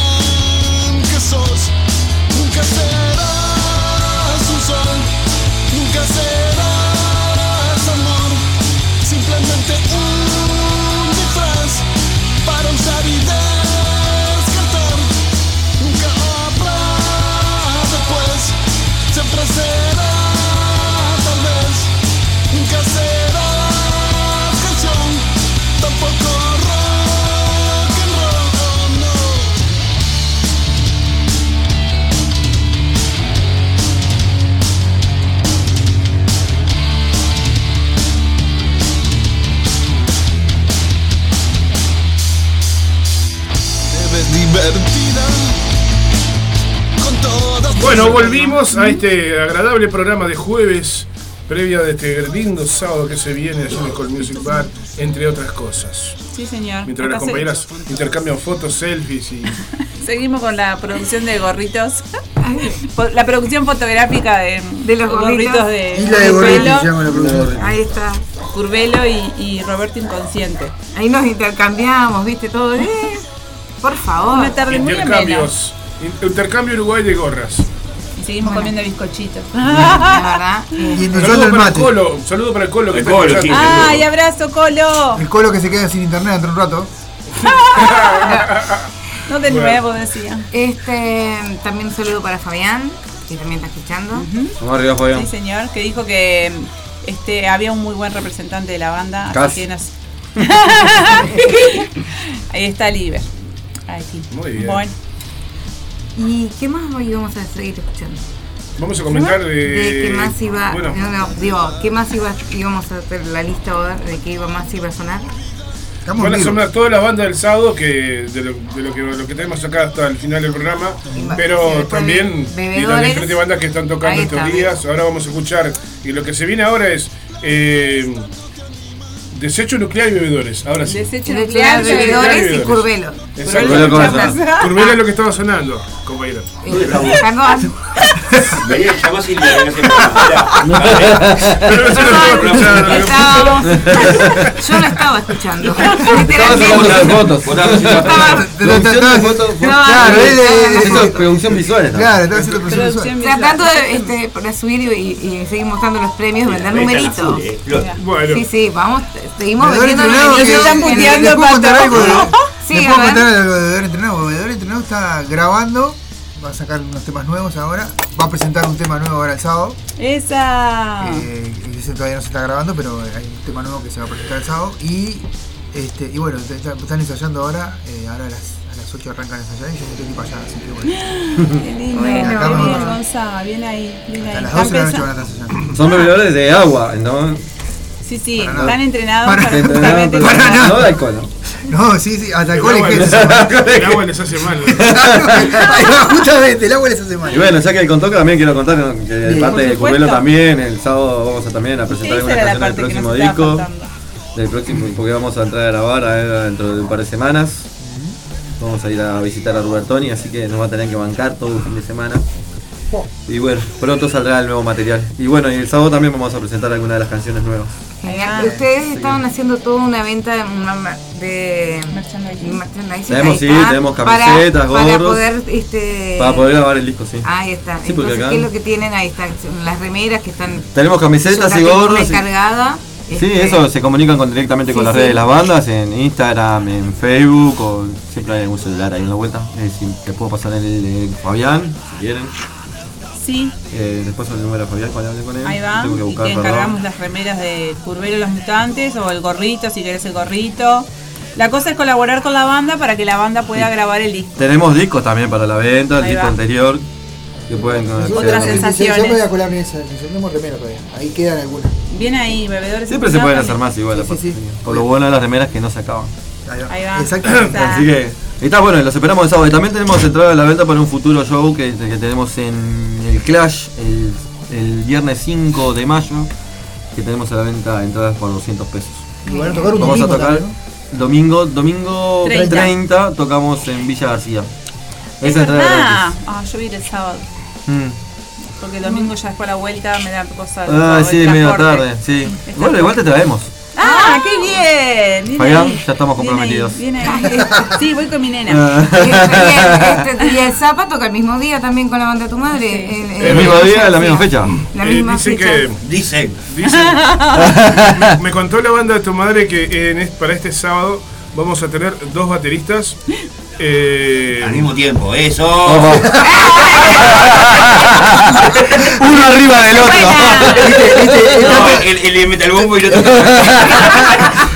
Bueno, volvimos a este agradable programa de jueves previa de este lindo sábado que se viene allí en el Music Bar, entre otras cosas. Sí, señor. Mientras Acá las se- compañeras intercambian fotos, selfies y. <laughs> Seguimos con la producción de gorritos. <laughs> La producción fotográfica de, De los gorritos. de, Isla de de la producción. Ahí está. Curvelo y, y Roberto Inconsciente. Ahí nos intercambiamos, viste, todo. Eh, por favor. Una tarde. Intercambios. in- Intercambio Uruguay de gorras. Seguimos comiendo bizcochitos. <laughs> La verdad. Y eh, el para el mate. Colo, un saludo para el Colo que El está Colo, sí. ¡Ay, abrazo, Colo! El colo que se queda sin internet dentro de un rato. <laughs> No de nuevo, decía. Este, también un saludo para Fabián, que también está escuchando. Vamos arriba, Fabián. Sí, señor, que dijo que este había un muy buen representante de la banda. así que nos- <laughs> Ahí está Liber. Aquí. Muy bien. Bueno, ¿Y qué más hoy vamos a seguir escuchando? Vamos a comentar de de. qué más iba, Bueno, no, no, digo, qué más iba, íbamos a hacer la lista ahora de qué iba más iba a sonar. Estamos van a vivos. sonar todas las bandas del sábado que de lo, de lo que lo que tenemos acá hasta el final del programa, pero también de y las diferentes bandas que están tocando estos días. Ahora vamos a escuchar y lo que se viene ahora es eh, Desecho nuclear y bebedores. Ahora sí. desecho De nuclear, Nuclear, bebedores y bebedores. curvelo. Exacto. Curvelo. Curvelo es lo que estaba sonando, compañero. ¿Dónde estamos? <laughs> <laughs> <laughs> Venía, Pero eso <laughs> lo estaba escuchando. estábamos, yo no estaba escuchando. Estabas sacando las fotos. Claro, Eso es producción visual. Claro, está haciendo producción Producción visual. Tratando de este, para subir y, seguir mostrando los premios, vender numeritos. Eh. Bueno, Sí, sí, vamos, seguimos vendiendo numeritos. Se están que- puteando, ¿Les puedo contar Pato. algo? de- Sí, ¿Les a puedo ver. contar algo de Bebedor entrenado? Bebedor entrenado está grabando, va a sacar unos temas nuevos ahora, va a presentar un tema nuevo ahora el sábado. Esa. Eh, ese todavía no se está grabando, pero hay un tema nuevo que se va a presentar el sábado. Y, este, y bueno, están ensayando ahora, eh, ahora a las, a las 8 arrancan a ensayar y yo me tengo que ir para allá, así que bueno. Qué lindo. Bueno, bien, Gonza. Viene ahí. Viene Hasta ahí. las 12 de la noche van a estar ensayando. Son bebedores de agua, ¿no? Sí, sí, Para nada. están entrenados Para para, Para nada, No de alcohol, ¿no? No, sí, sí, hasta el alcohol es que el agua les hace mal. Justamente, el agua les hace mal. Y bueno, ya que el contoca también quiero contar ¿no? que de Bien. parte de supuesto. también, el sábado vamos a también a presentar algunas canciones del próximo disco. Del próximo, porque vamos a entrar a grabar a ver dentro de un par de semanas. Vamos a ir a visitar a Robertoni, así que nos va a tener que bancar todo el fin de semana. Y bueno, pronto saldrá el nuevo material. Y bueno, y el sábado también vamos a presentar algunas de las canciones nuevas. Genial. Ustedes estaban haciendo toda una venta de Merchandising. Tenemos, sí, tenemos para- camisetas, Para gorros. poder, este... Para poder grabar el disco, sí. Ahí está. Sí, Entonces, acá- ¿qué es lo que tienen? Ahí están las remeras que están... Tenemos camisetas y gorros. y- recargada. Sí, este, eso se comunican con, directamente con Sí, las sí. redes de las bandas, en Instagram, en Facebook, o siempre hay algún celular ahí en la vuelta. Eh, si te puedo pasar el de Fabián, si quieren. Sí, Eh, después el número de Fabián cuando hable con él. ahí va. Tengo que Y perdón. encargamos las remeras de Curvelo los Mutantes o el gorrito, si querés el gorrito. La cosa es colaborar con la banda para que la banda pueda grabar el disco. Tenemos discos también para la venta, el Ahí disco va. anterior. Que pueden Otras sensaciones. Yo me voy a colar en esa, tenemos remera todavía. Ahí quedan algunas. Viene ahí, bebedores. Siempre se pueden hacer más igual. Sí, sí. Por lo bueno de las remeras que no se acaban. Ahí va. Ahí va. Exacto. Así que está bueno, los esperamos el sábado. Y también tenemos entrada a la venta para un futuro show que, que tenemos en el Clash el, el viernes 5 de mayo. Que tenemos a la venta entradas por 200 pesos. Y van a tocar un Vamos a domingo tocar también, ¿no? domingo, domingo 30. 30. tocamos en Villa García. Es Esa entrada. Ah, yo vi el sábado. Mm. Porque el domingo ya después a la vuelta me da cosa. Ah, sí, media tarde, sí. Bueno, igual te traemos. Ah, qué bien. Viene Fabián, ahí. ya estamos Viene comprometidos. ahí, Viene ahí. Sí, voy con mi nena. Ah. Y, <laughs> este, y el Zapa toca el mismo día también con la banda de tu madre. El, El mismo día, la misma fecha. La Eh, misma fecha. que Dicen. Dicen, <laughs> me, me contó la banda de tu madre que en para este sábado vamos a tener dos bateristas. <laughs> Eh, Al mismo tiempo, eso. Ojo. <laughs> Uno arriba del otro. <laughs> No, el, el, el metal bombo y el otro. <laughs>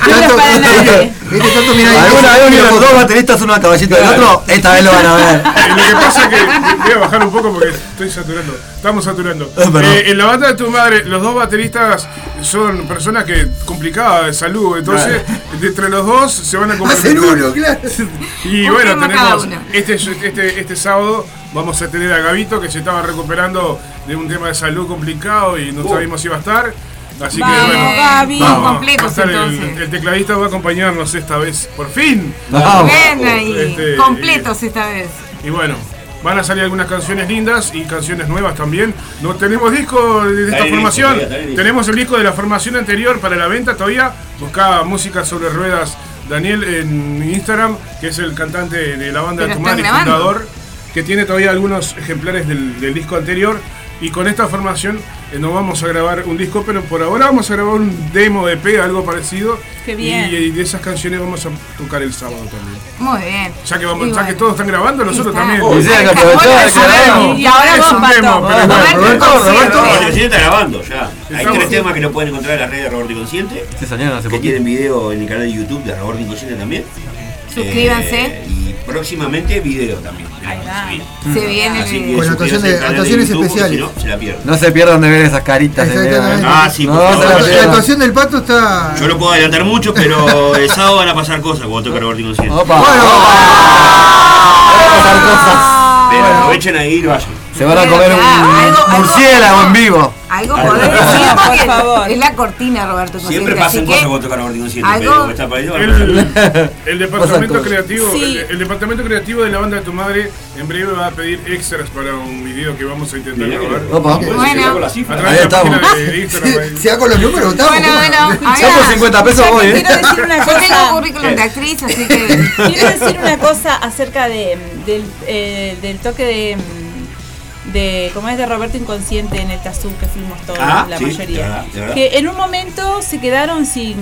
<laughs> Tanto, para nadie. <laughs> tanto mira ahí. Alguna vez unieron dos bateristas, uno a caballito del otro. Esta vez lo van a ver. <laughs> Eh, lo que pasa es que voy a bajar un poco porque estoy saturando. Estamos saturando. Ah. Eh, en la banda de tu madre, los dos bateristas son personas que complicadas de salud. Entonces, de entre los dos se van a complementar. uno, claro. Y Un bueno, tenemos este, este, este sábado Vamos a tener a Gavito que se estaba recuperando de un tema de salud complicado y no Uh. sabíamos si iba a estar. Así Vamos, que bueno. Gaby. vamos, el- entonces. El, tecladista va a acompañarnos esta vez, por fin. Vamos. Ven ahí, Este, completos esta vez. Y bueno, van a salir algunas canciones lindas y canciones nuevas también. No tenemos disco de esta formación. disco, todavía, tenemos el disco de la formación anterior para la venta todavía. Buscaba música sobre ruedas Daniel en Instagram, que es el cantante de la banda de y fundador, que tiene todavía algunos ejemplares del, del disco anterior. Y con esta formación no vamos a grabar un disco, pero por ahora vamos a grabar un demo de EP, algo parecido. Qué bien. Y, y de esas canciones vamos a tocar el sábado también. Muy bien. Ya que, vamos, ya que bueno. todos están grabando, nosotros Está. también. Que que bueno. Y ahora Es vos, un Pato. demo, pero bueno, Roberto Roberto, está grabando ya. Hay Estamos- tres temas que lo pueden encontrar en las redes de Roberto Consciente. Se salieron hace Que tienen video en el canal de YouTube de Roberto Inconsciente también. Suscríbanse. Eh, y próximamente video también. Ahí va. Se viene Así que Con de- actuaciones YouTube, especiales. Si no, se la pierden. No se pierdan de ver esas caritas de ¿eh? Ah, sí, No, por se favor. la actuación del pato está. Yo no puedo adelantar mucho, pero el sábado van a pasar cosas cuando toca Roberto Inconsciente. Opa. Bueno. Van a pasar cosas. Pero aprovechen a ir y vayan. Se van a comer un murciélago en vivo. Algo podés decir Por favor. es la cortina, Roberto Consciente. Siempre pasan cosas cuando toca Roberto ello, El, departamento creativo, Sí. el, el departamento creativo de la banda de tu madre en breve va a pedir extras para un video que vamos a intentar grabar. Bueno. da con <laughs> los números, estamos. Bueno, bueno. Ahora, 50 pesos voy, Quiero decir una <laughs> Yo tengo cosa. currículum de actriz, así que. <laughs> Quiero decir una cosa acerca de, del, eh, del toque de, de, como es de Roberto Inconsciente en el Tazú que fuimos todos, Ah, la sí, mayoría. Que en un momento se quedaron sin,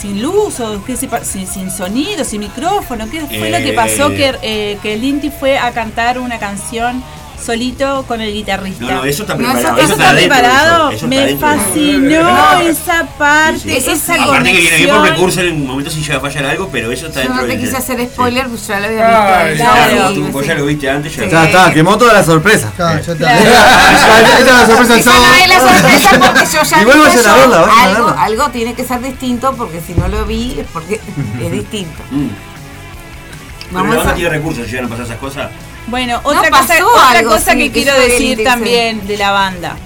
sin luz o sin, sin sonido, sin micrófono. ¿Qué fue lo que Eh. pasó? Que, eh, que el Inti fue a cantar una canción solito con el guitarrista. No, no, eso está No, preparado. eso Eso está adentro, preparado. eso- eso Me está fascinó esa parte, Sí, sí. esa Aparte que viene bien por conexión. recursos en un momento si llega a fallar algo, pero eso está Yo dentro no te del- quise hacer Sí. spoiler, pues ya lo había visto. Claro. lo vi, Tú, vos ya lo viste antes, ya Sí. Ya está, quemó toda la sorpresa. Ya, ya está. Claro. Esta es la sorpresa del Esa sábado. no es la sorpresa porque yo ya <laughs> Igual vi vayan a verla, vayan a algo, verla. algo tiene que ser distinto porque si no lo vi es porque <laughs> es distinto. Mm. Pero Vamos la banda a- tiene recursos, llegan a pasar esas cosas. Bueno, otra pasó cosa, otra cosa que que quiero decir también de la banda,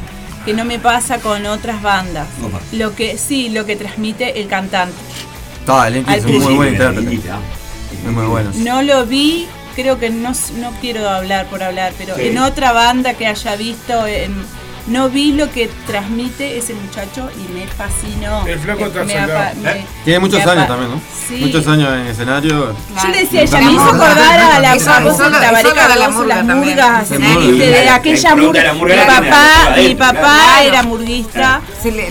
que no me pasa con otras bandas. Opa. Lo que sí, lo que transmite el cantante. Está, el es muy buen intérprete. Es muy bueno. No lo vi, creo que no, no quiero hablar por hablar, pero Sí. en otra banda que haya visto, en- no vi lo que transmite ese muchacho y me fascinó. El flaco Me- está me soldado. apa- me- Tiene muchos años también, ¿no? Sí. Muchos años en escenario. Yo le decía, ella La me hizo acordar a la lo de la Cardoso, murga las aquella murga. Mi papá, mi papá era murguista. Se le,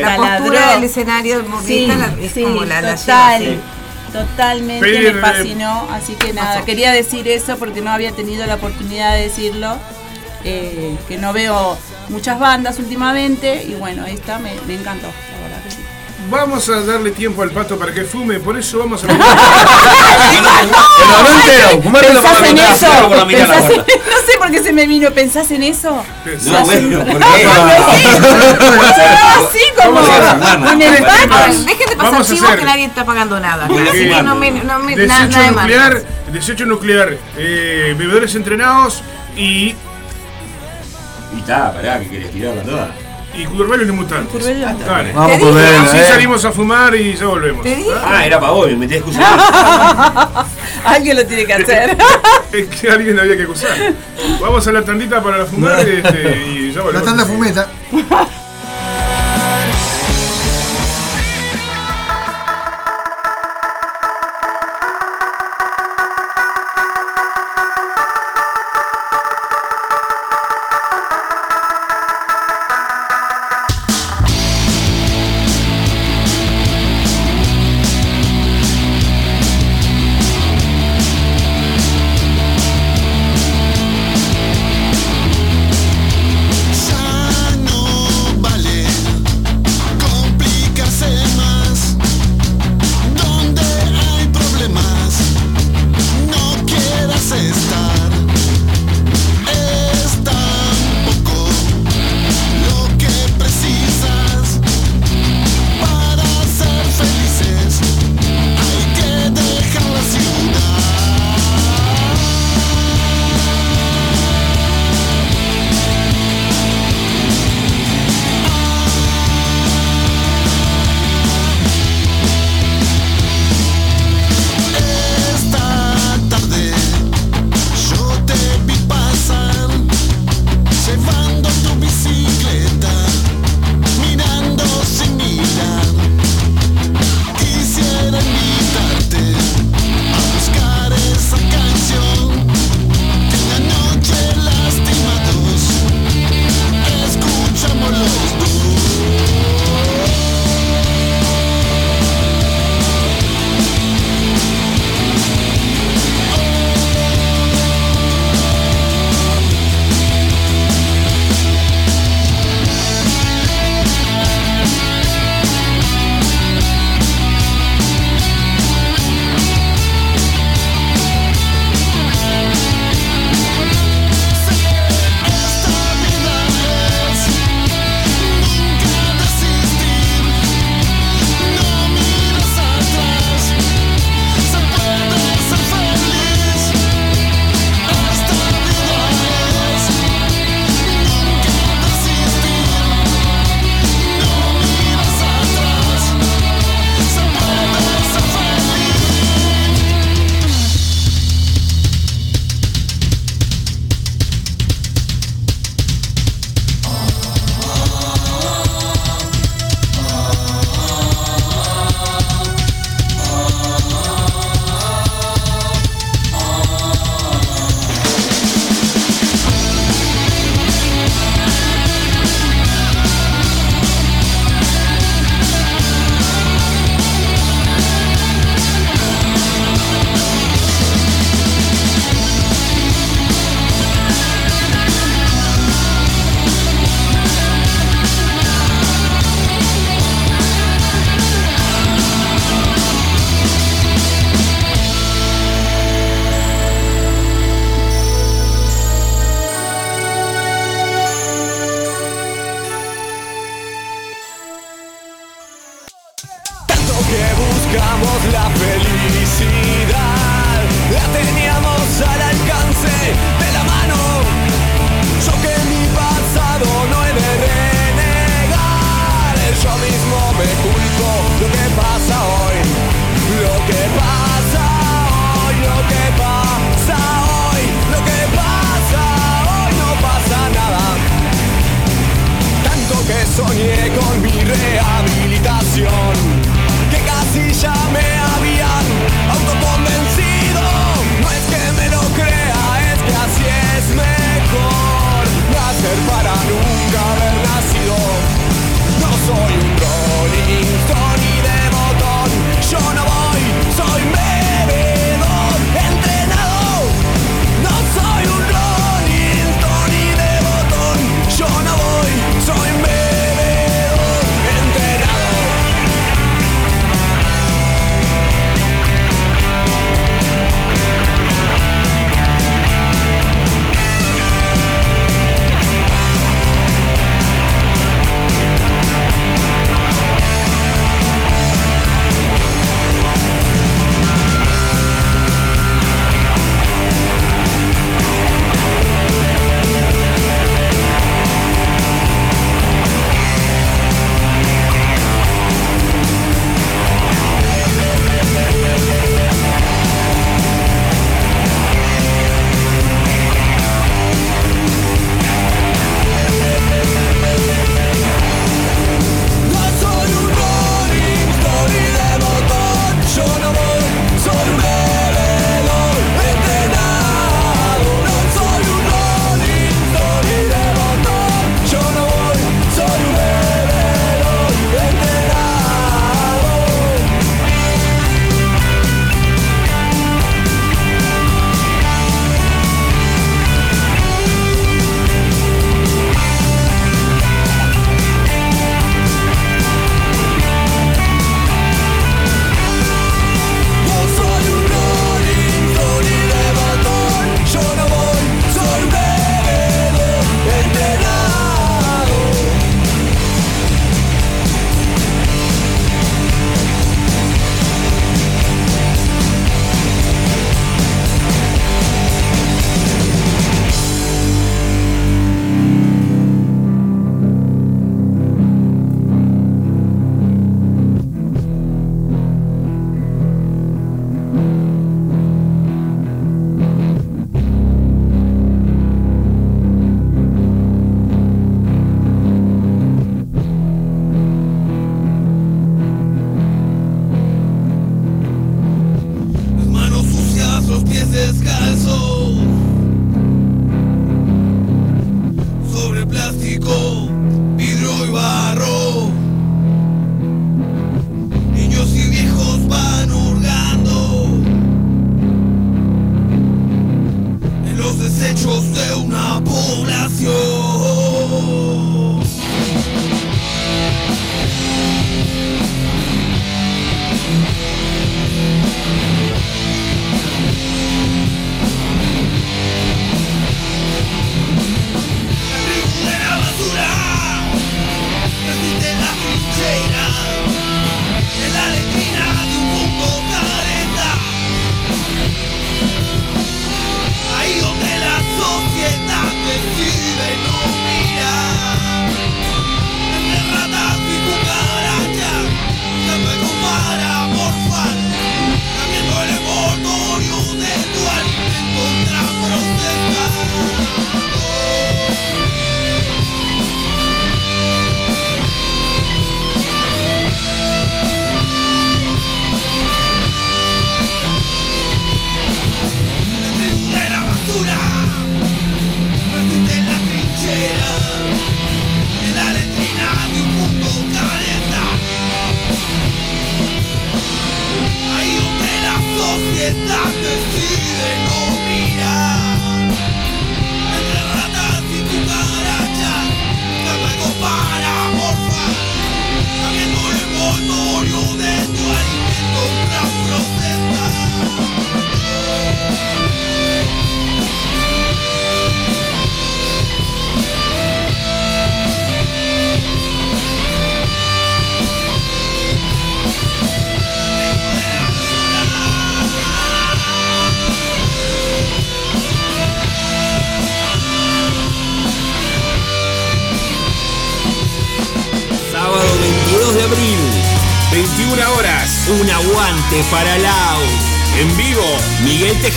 la postura del escenario del murguista la- es como la, la total. Totalmente me fascinó, así que nada, quería decir eso porque no había tenido la oportunidad de decirlo, eh, que no veo muchas bandas últimamente y bueno, esta me, me encantó, la verdad que sí. Vamos a darle tiempo al pato para que fume, por eso vamos a. <laughs> <laughs> Por ¿Pensás en eso? ¿Pensás en- no sé por qué se me vino, ¿pensás en eso? No, bueno, ¿por qué? Así como en el ¿no? Ahora, Dejen de pasar chivos que nadie está pagando nada. Así que no me, no me, Desecho nuclear, desecho nuclear, eh, bebedores entrenados y. Y está, pará, que querés tirarla toda. y curvelos y mutantes. Curvelos. Dale. Vamos por ver. Así eh. salimos a fumar y ya volvemos. Te dije. Ah, era para vos, me metés excusa. <laughs> Alguien lo tiene que hacer. <laughs> Es que alguien había que acusar. Vamos a la tandita para la fumar este, y ya La volvemos. tanda fumeta. <laughs>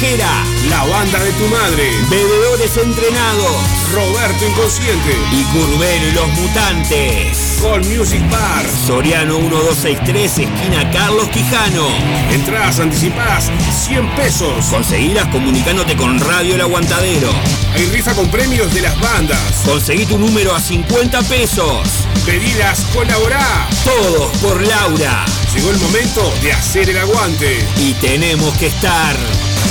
La banda de tu madre, bebedores entrenados, Roberto Inconsciente y Curbero los Mutantes. Call Music Bar, Soriano 1263, esquina Carlos Quijano. Entradas anticipadas, 100 pesos. Conseguilas comunicándote con Radio El Aguantadero. Hay rifa con premios de las bandas. Conseguí tu número a 50 pesos. Pedidas, colaborá. Todos por Laura. Llegó el momento de hacer el aguante. Y tenemos que estar.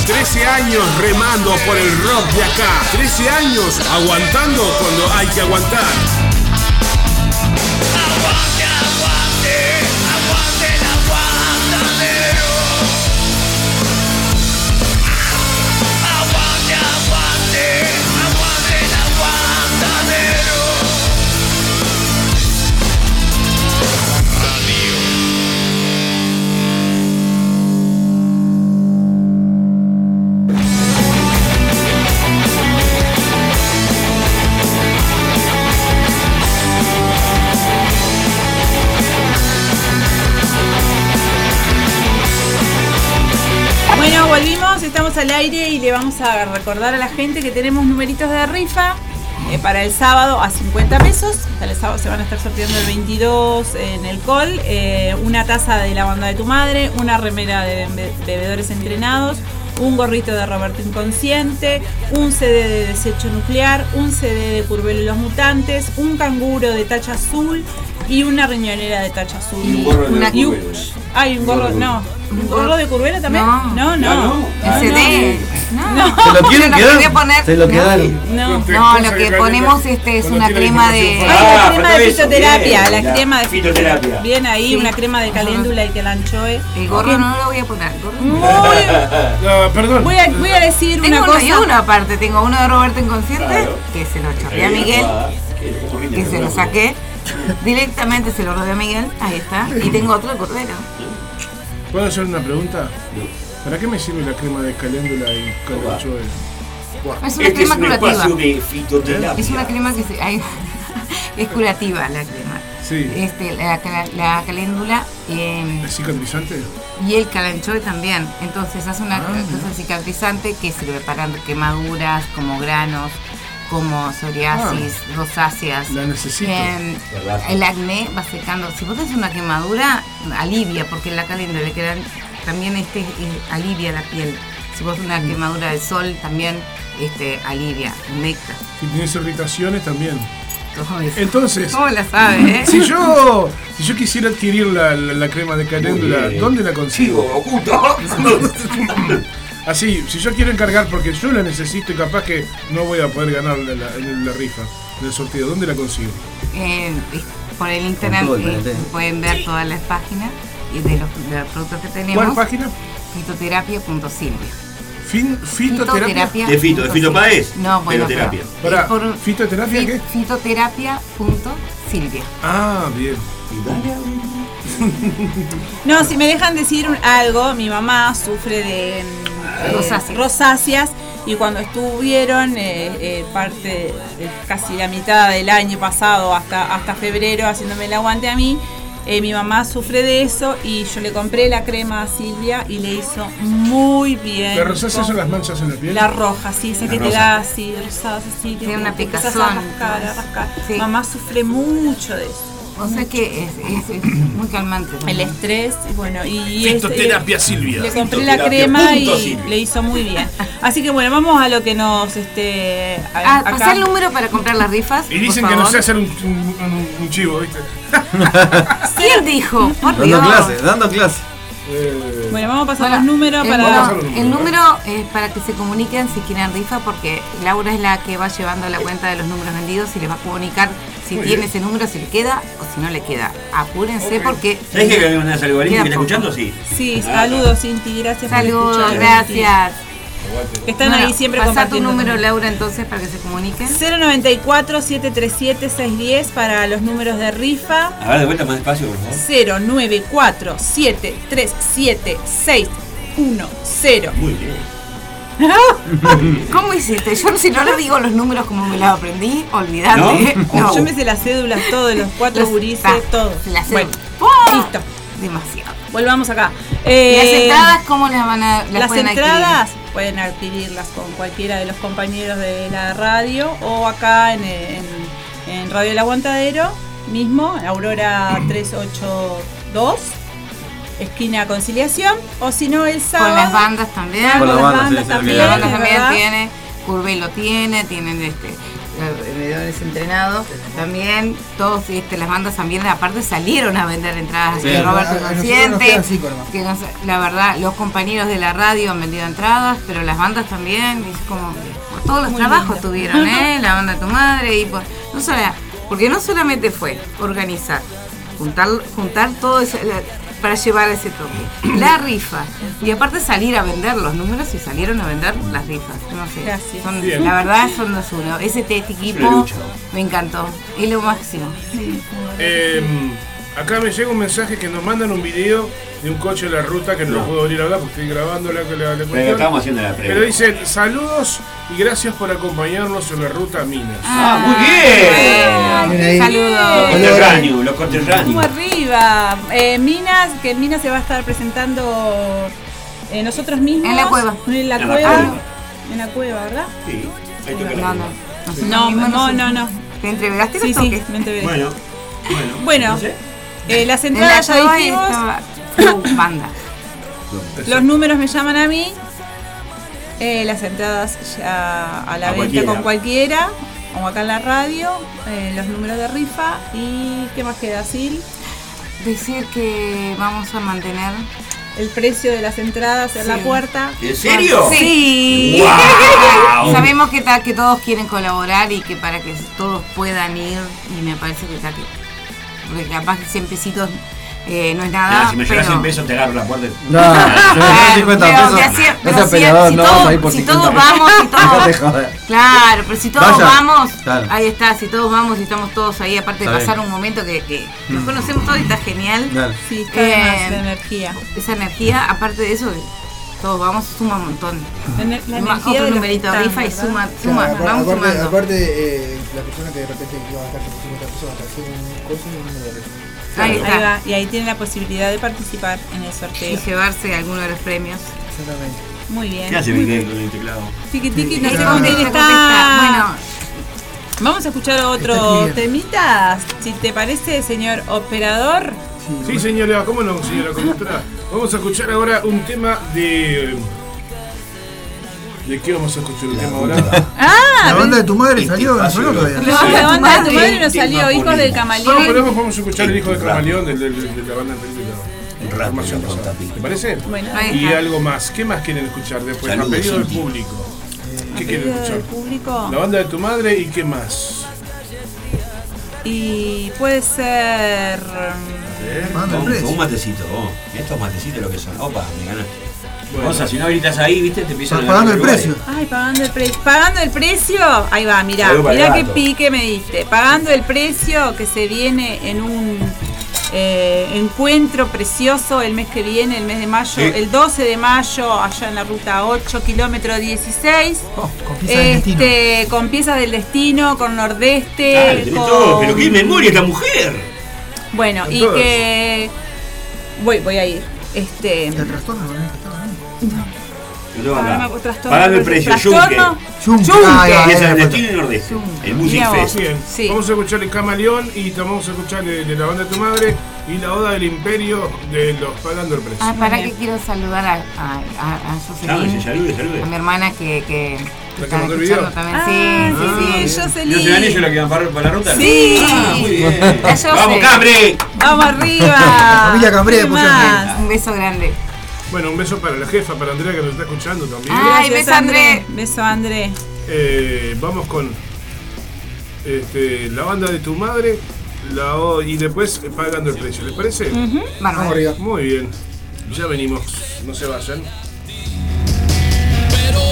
13 años remando por el rock de acá. 13 años aguantando cuando hay que aguantar. Al aire y le vamos a recordar a la gente que tenemos numeritos de rifa eh, para el sábado a 50 pesos. Para el sábado se van a estar sorteando el 22 en el call. eh, una taza de la banda de tu madre, una remera de be- bebedores entrenados, un gorrito de Roberto Inconsciente, un CD de desecho nuclear, un CD de Curvelo y los Mutantes, un canguro de tacha azul y una riñonera de tacha azul. Y un gorro de Una- y un- Curvelo. Ay, un gorro, no. ¿Un gorro de Curvelo también? No. no. no. Ah, no. Ah. <laughs> ¿Se lo quieren quedar? Se lo no. quedaron. No. No, lo que ponemos este es una crema de. Ah, la crema de fitoterapia, bien, la crema de fitoterapia. Bien ahí, Sí. una crema de caléndula y que la anchoe. El gorro no lo voy a poner. Muy- <laughs> perdón. voy, a, voy a decir Tengo una cosa. uno aparte. Tengo uno de Roberto Inconsciente, Claro. que se lo chorreé a Miguel, que se lo saqué. Directamente se lo robé a Miguel. Ahí está. Y tengo otro de Cordero. ¿Puedo hacer una pregunta? ¿Para qué me sirve la crema de caléndula y calenchoe? Es una Este es crema un curativa. espacio de fitoterapia. Es una crema que se, <laughs> es curativa la crema. Sí. Este, la, caléndula eh, ¿Es cicatrizante? y el calanchoe también. Entonces hace una Ah, cosa cicatrizante que sirve para quemaduras, como granos, como psoriasis, rosáceas. La necesito. Eh, el acné va secando. Si vos tenés una quemadura, alivia, porque la caléndula le quedan, también este, eh, alivia la piel. Si vos una quemadura del sol, también este, alivia, humecta. Si tienes irritaciones también. Entonces, ¿Cómo la sabes, eh? si yo, si yo quisiera adquirir la, la- la crema de caléndula. ¿dónde la Sigo consigo? oculto. <laughs> <laughs> Así, si yo quiero encargar porque yo la necesito y capaz que no voy a poder ganar la, la- en la rifa del sorteo, ¿dónde la consigo? Eh, por el internet eh, pueden ver todas las páginas y de los, de los productos que tenemos. ¿Cuál página? Fitoterapia.silvia. Fin, fitoterapia. ¿De fito? ¿De fito Páez? No, bueno, Fitoterapia. es por- ¿fitoterapia fi- qué? Fitoterapia.silvia. Ah, bien. <laughs> No, si me dejan decir algo, mi mamá sufre de Rosáceas. rosáceas y cuando estuvieron eh, eh, parte de casi la mitad del año pasado hasta, hasta febrero haciéndome el aguante a mí, eh, mi mamá sufre de eso y yo le compré la crema a Silvia y le hizo muy bien. ¿Las rosáceas son las manchas en la piel? La roja, sí, esa La que te rosa. da así, rosadas así. que Tiene una te picazón. A rascar, a rascar. Sí. Mamá sufre mucho de eso. O sea que es, es- es muy calmante. El estrés, bueno, y es- Fitoterapia Silvia. le compré la crema y Silvia. le hizo muy bien. Así que bueno, vamos a lo que nos este a- Ah, acá. pasá el número para comprar las rifas. Y dicen que no sé hacer un, un- un- un chivo, ¿viste? ¿Quién dijo? Por Dando clases, dando clases. Eh, Bueno, vamos a pasar Bueno, los números para el número es para que se comuniquen si quieren rifa porque Laura es la que va llevando la cuenta de los números vendidos y les va a comunicar si Muy tiene bien. ese número, si le queda o si no le queda. Apúrense porque... ¿Sabes que me mandas algo, Valentín? Queda ¿Me está escuchando? Sí. Sí, saludos Cinti, gracias Saludos, por escuchar. gracias. Que están Bueno, ahí siempre pasá tu número, Laura, entonces, para que se comuniquen. 094 737 610 para los números de rifa. A ver, de vuelta más despacio, por favor. 094 737 610. Muy bien. <laughs> ¿Cómo hiciste? Yo si no le digo los números como me los aprendí, olvidate. ¿No? Yo me sé las cédulas, todo, los cuatro Los- gurises, ta, todo. se las sé. Bueno, ¡Pum! listo. Demasiado. Volvamos acá. ¿Y Eh, las entradas cómo las van a las las pueden adquirir? entradas pueden adquirirlas con cualquiera de los compañeros de la radio o acá en, en- en Radio El Aguantadero mismo, Aurora 382, esquina Conciliación, o si no el sábado. Con las bandas también. Con las las bandas, bandas sí, sí, también. La Bien, banda es también tiene, Curve lo tiene, tienen este vendedores entrenados, también todos este, las bandas también aparte salieron a vender entradas, Sí. que Roberto A- a Consciente, que nos- la verdad los compañeros de la radio han vendido entradas, pero las bandas también, y es como por todos los Muy trabajos lindo. tuvieron, <laughs> ¿eh? la banda de tu madre y por, no solo, porque no solamente fue organizar, juntar, juntar todo eso la- para llevar ese toque, la rifa. Y aparte salir a vender los números y salieron a vender las rifas, no sé, Gracias. son- la verdad son los uno, ese este equipo me encantó, es lo máximo. Eh, acá me llega un mensaje que nos mandan un video de un coche de la ruta que no, lo No. puedo abrir ahora porque estoy grabando la, la, la Pero cuestión. estamos haciendo la Pero previa. dicen saludos y gracias por acompañarnos en la ruta Minas. Ah, muy bien. Bien ahí. Los Saludos. conterráneos, los conterráneos. arriba. Eh, Minas, que Minas se va a estar presentando eh, nosotros mismos. En la cueva. En la En la cueva. cueva. En la cueva, ¿verdad? Sí, hay que No, no, No, no, nos- no, no. ¿Te entregaste Sí, los sí, me. Bueno, bueno. Bueno. Eh, las <laughs> En la entradas ya dijimos. estaba Banda. Los números me llaman a mí. Eh, las entradas ya a la A venta cualquiera. con cualquiera. O acá en la radio. eh, los números de rifa. ¿Y qué más queda, Sil? Decir que vamos a mantener. El precio de las entradas en la puerta. ¿En serio? Sí. ¡Wow! <laughs> Sabemos que, ta- que todos quieren colaborar y que para que todos puedan ir, y me parece que está que. Porque capaz que 100 pesitos eh, no es nada. Nada, si me llegas pero- 100 pesos te agarro la puerta. No, si me das Claro, 50 pero pesos. de no pero seas si- peleador, si no todos- vamos a ir por si 50 todos pesos. vamos, si <laughs> todos- joder. Claro, pero si todos Vaya. vamos, Claro. ahí está, si todos vamos y estamos todos ahí, aparte de Está pasar bien. un momento que, que nos conocemos todos y está genial. Dale. Sí, está de más Eh, la energía. Esa energía, aparte de eso, todos vamos, suma un montón. La, la otro numerito rifa y suma, Claro, suma, aparte, vamos aparte, sumando. aparte, eh, la persona que de repente iba a gastar 50 pesos va a hacer un coso y un número. Ahí Ahí va, y ahí tiene la posibilidad de participar en el Y sorteo. llevarse alguno de los premios. Exactamente. Muy bien. ¿Qué hace Miguel con el teclado? Tiki tiki, no sé con quién está. Bueno, Vamos a escuchar otro temita. Si te parece, señor operador. Sí, señora, ¿cómo no, señora conductora? Vamos a escuchar ahora un tema de. ¿De qué vamos a escuchar un tema ahora? Ah, La banda de tu madre salió, no lo- todavía. la banda de tu madre Sí, salió, más hijos del. No, camaleón. pero vamos a escuchar el hijo de Camaleón, del, del- de la banda de pasada. Tapi. ¿Te parece? Bueno, Ahí Y está. algo más. ¿Qué más quieren escuchar después? Saludos, a pedido del Cinti. público. ¿Qué a quieren escuchar? del público. La banda de tu madre y qué más. Y puede ser. Pagando el Con, con precio. un matecito, vos. Estos matecitos lo que son. Opa, me ganaste. Bueno. Cosa, si no gritas ahí, viste, te empiezan a Pagando el precio. Ay, pagando el precio. Pagando el precio. Ahí va, mirá. Mirá qué pique me diste. Pagando el precio que se viene en un eh, encuentro precioso el mes que viene, el mes de mayo, Sí. el 12 de mayo, allá en la ruta 8, kilómetro 16. Oh, con pieza del destino. Este, con piezas del destino, con nordeste. Claro, tenés con- todo, pero qué memoria esta mujer. Bueno, y que. Voy, voy a ir. Este. El trastorno no es Ah, me- trastorno, Pagando el precio, trastorno. Yunque. Yunque. Ah, ahí va. destino y nordeste. El Music. Fest. Sí. vamos a escuchar el Camaleón y te vamos a escuchar de, de la banda de tu madre y la Oda del Imperio de los Pagando el Precio. Ah, para que quiero saludar a, a, a, a salude, salude. a mi hermana que, que escuchando también. Ah, sí, sí, sí, sí, sí. Jocelyn. ¿No se dan ellos la que van para, para la ruta? Sí. Ah, muy bien. ¡Vamos. Cambre! Vamos arriba. <laughs> Familia Cambré, ¿Qué pusieron más? Un beso grande. Bueno, un beso para la jefa, para Andrea que nos está escuchando también. Ay, Gracias, beso, André. Beso, André. Eh, vamos con este, la banda de tu madre la O- y después eh, Pagando el Precio. ¿Les parece? Vamos Bárbaro. arriba. Muy bien. Ya venimos. No se vayan.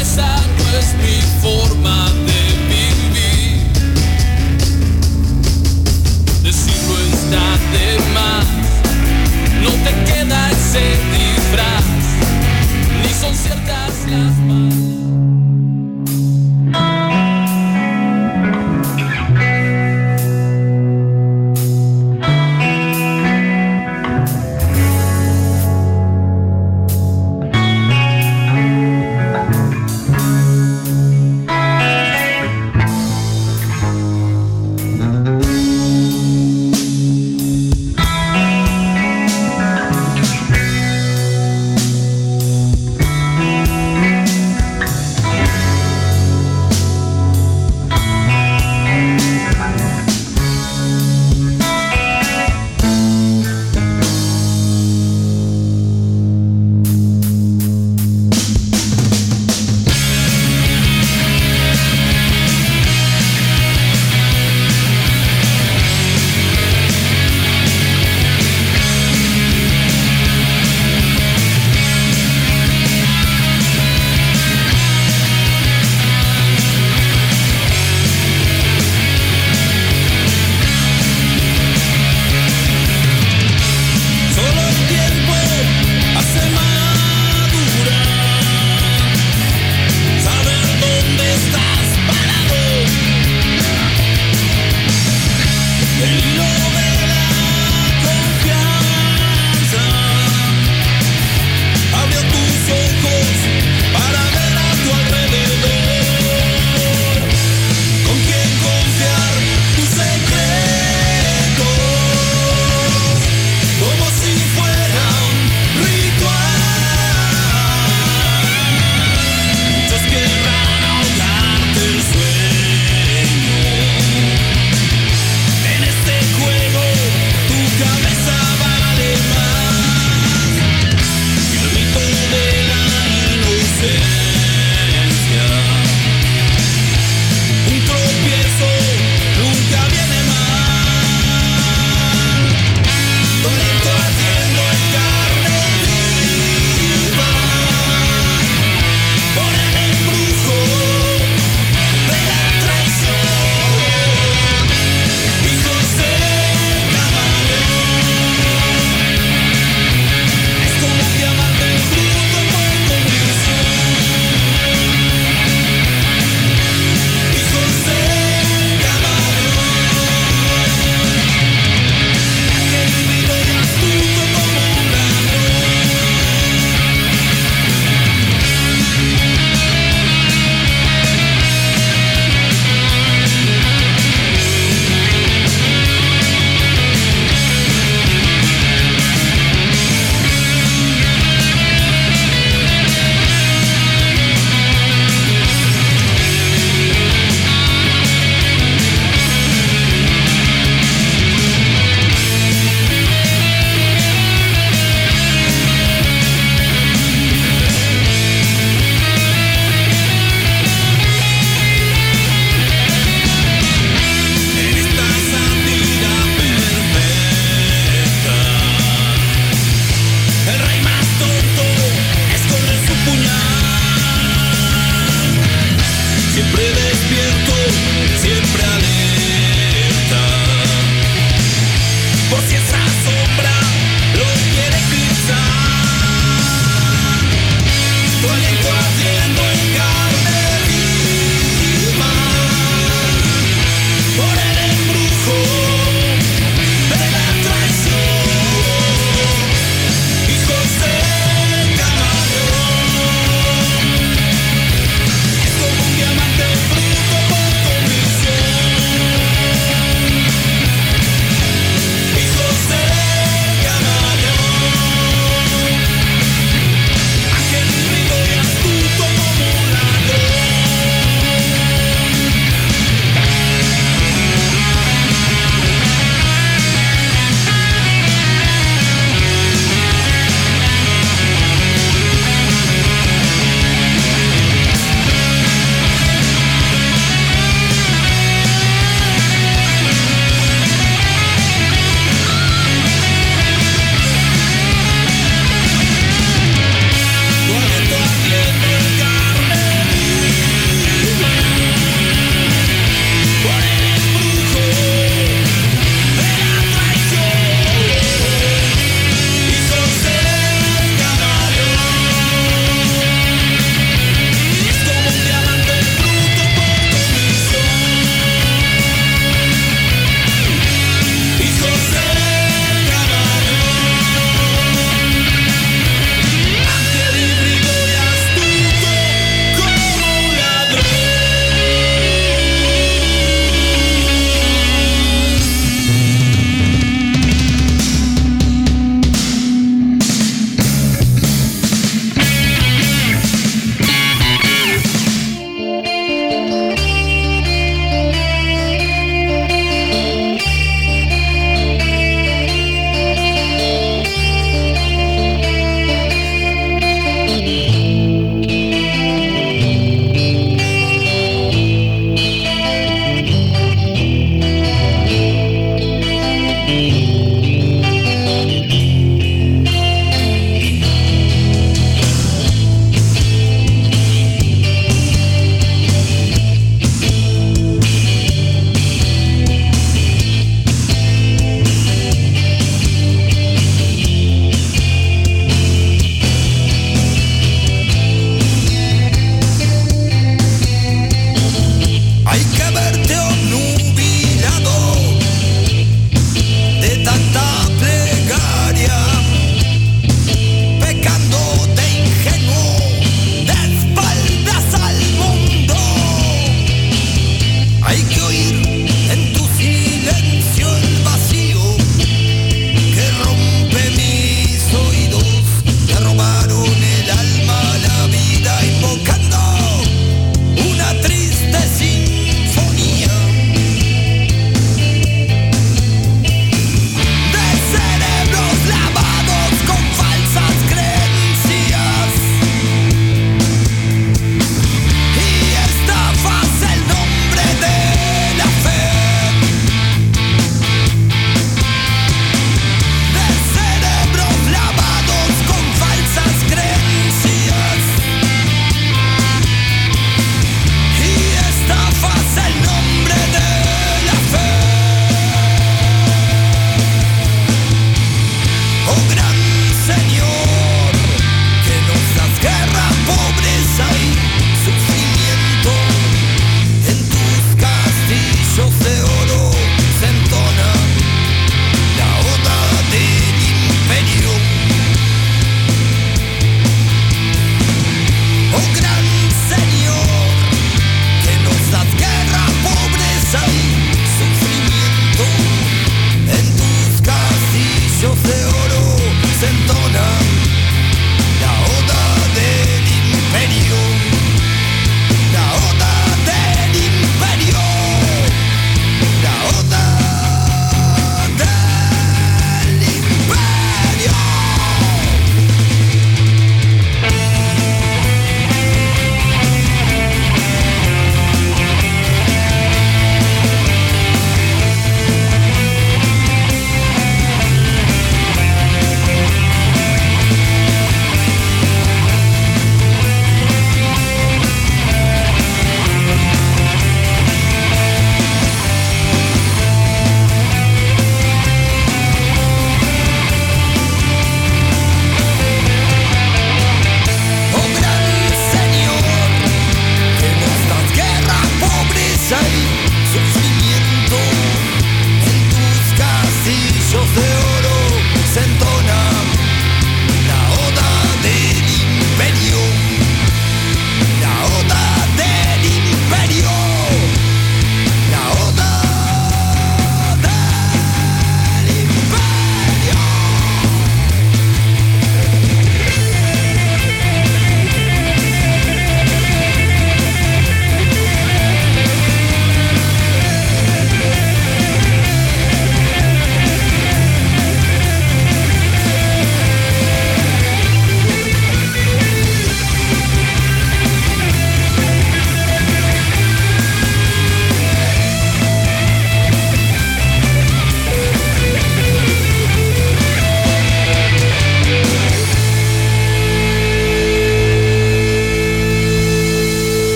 Esa no es mi forma de vivir. Decirlo está de más, no te queda ese disfraz, ni son ciertas las más.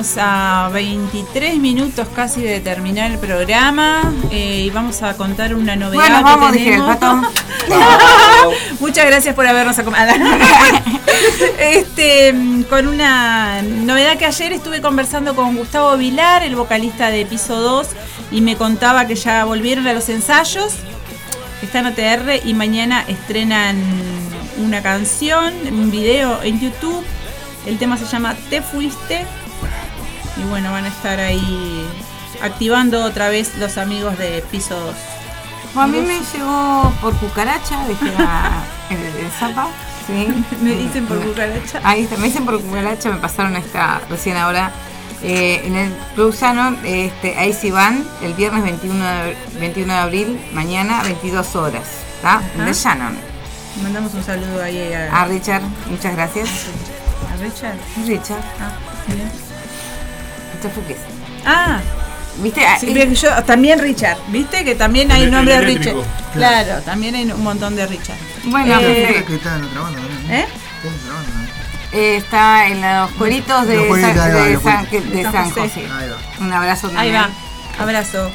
Estamos a 23 minutos casi de terminar el programa eh, y vamos a contar una novedad. Bueno, que vamos, dije el tenemos. <laughs> Muchas gracias por habernos acompañado. <laughs> este, con una novedad que ayer estuve conversando con Gustavo Vilar, el vocalista de Piso 2, y me contaba que ya volvieron a los ensayos. Están en OTR y mañana estrenan una canción, un video en YouTube. El tema se llama Te Fuiste. Y bueno, van a estar ahí activando otra vez los amigos de Piso 2. Bueno, a mí me llegó por cucaracha, dije <laughs> la, el, el zapa. Sí. <laughs> Me dicen por cucaracha. Ahí está, me dicen por cucaracha, me pasaron esta recién ahora. Eh, en el Club este, ahí sí van, el viernes 21 de, 21 de abril, mañana, 22 horas. ¿Está? De Shannon. Mandamos un saludo ahí a, A Richard, muchas gracias. a Richard. Richard. Ah, bien. Richard Fuques. Ah, ¿Viste? Ah, sí, bien, yo- también Richard. ¿Viste? Que también hay El- nombre de Richard. eléctrico. Claro, también hay un montón de Richard. Bueno, Eh, Creo que está en otra banda también. ¿Eh? Está en otra banda, ¿no? eh, está en los coritos de, San, José. Un abrazo también. Ahí va. Abrazo.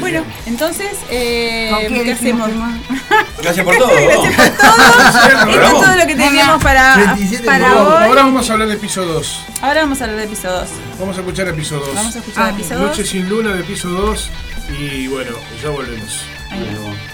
Bueno, entonces, eh, ¿Con qué ¿qué dijimos hacemos? que <laughs> <laughs> Gracias por todo. <laughs> Esto es todo lo que teníamos para, 37 para hoy. Ahora vamos a hablar de piso 2. Ahora vamos a hablar de piso 2. Vamos a escuchar el piso 2. Vamos a escuchar Ah, el piso 2. Noche sin luna de piso 2. Y bueno, ya volvemos. Este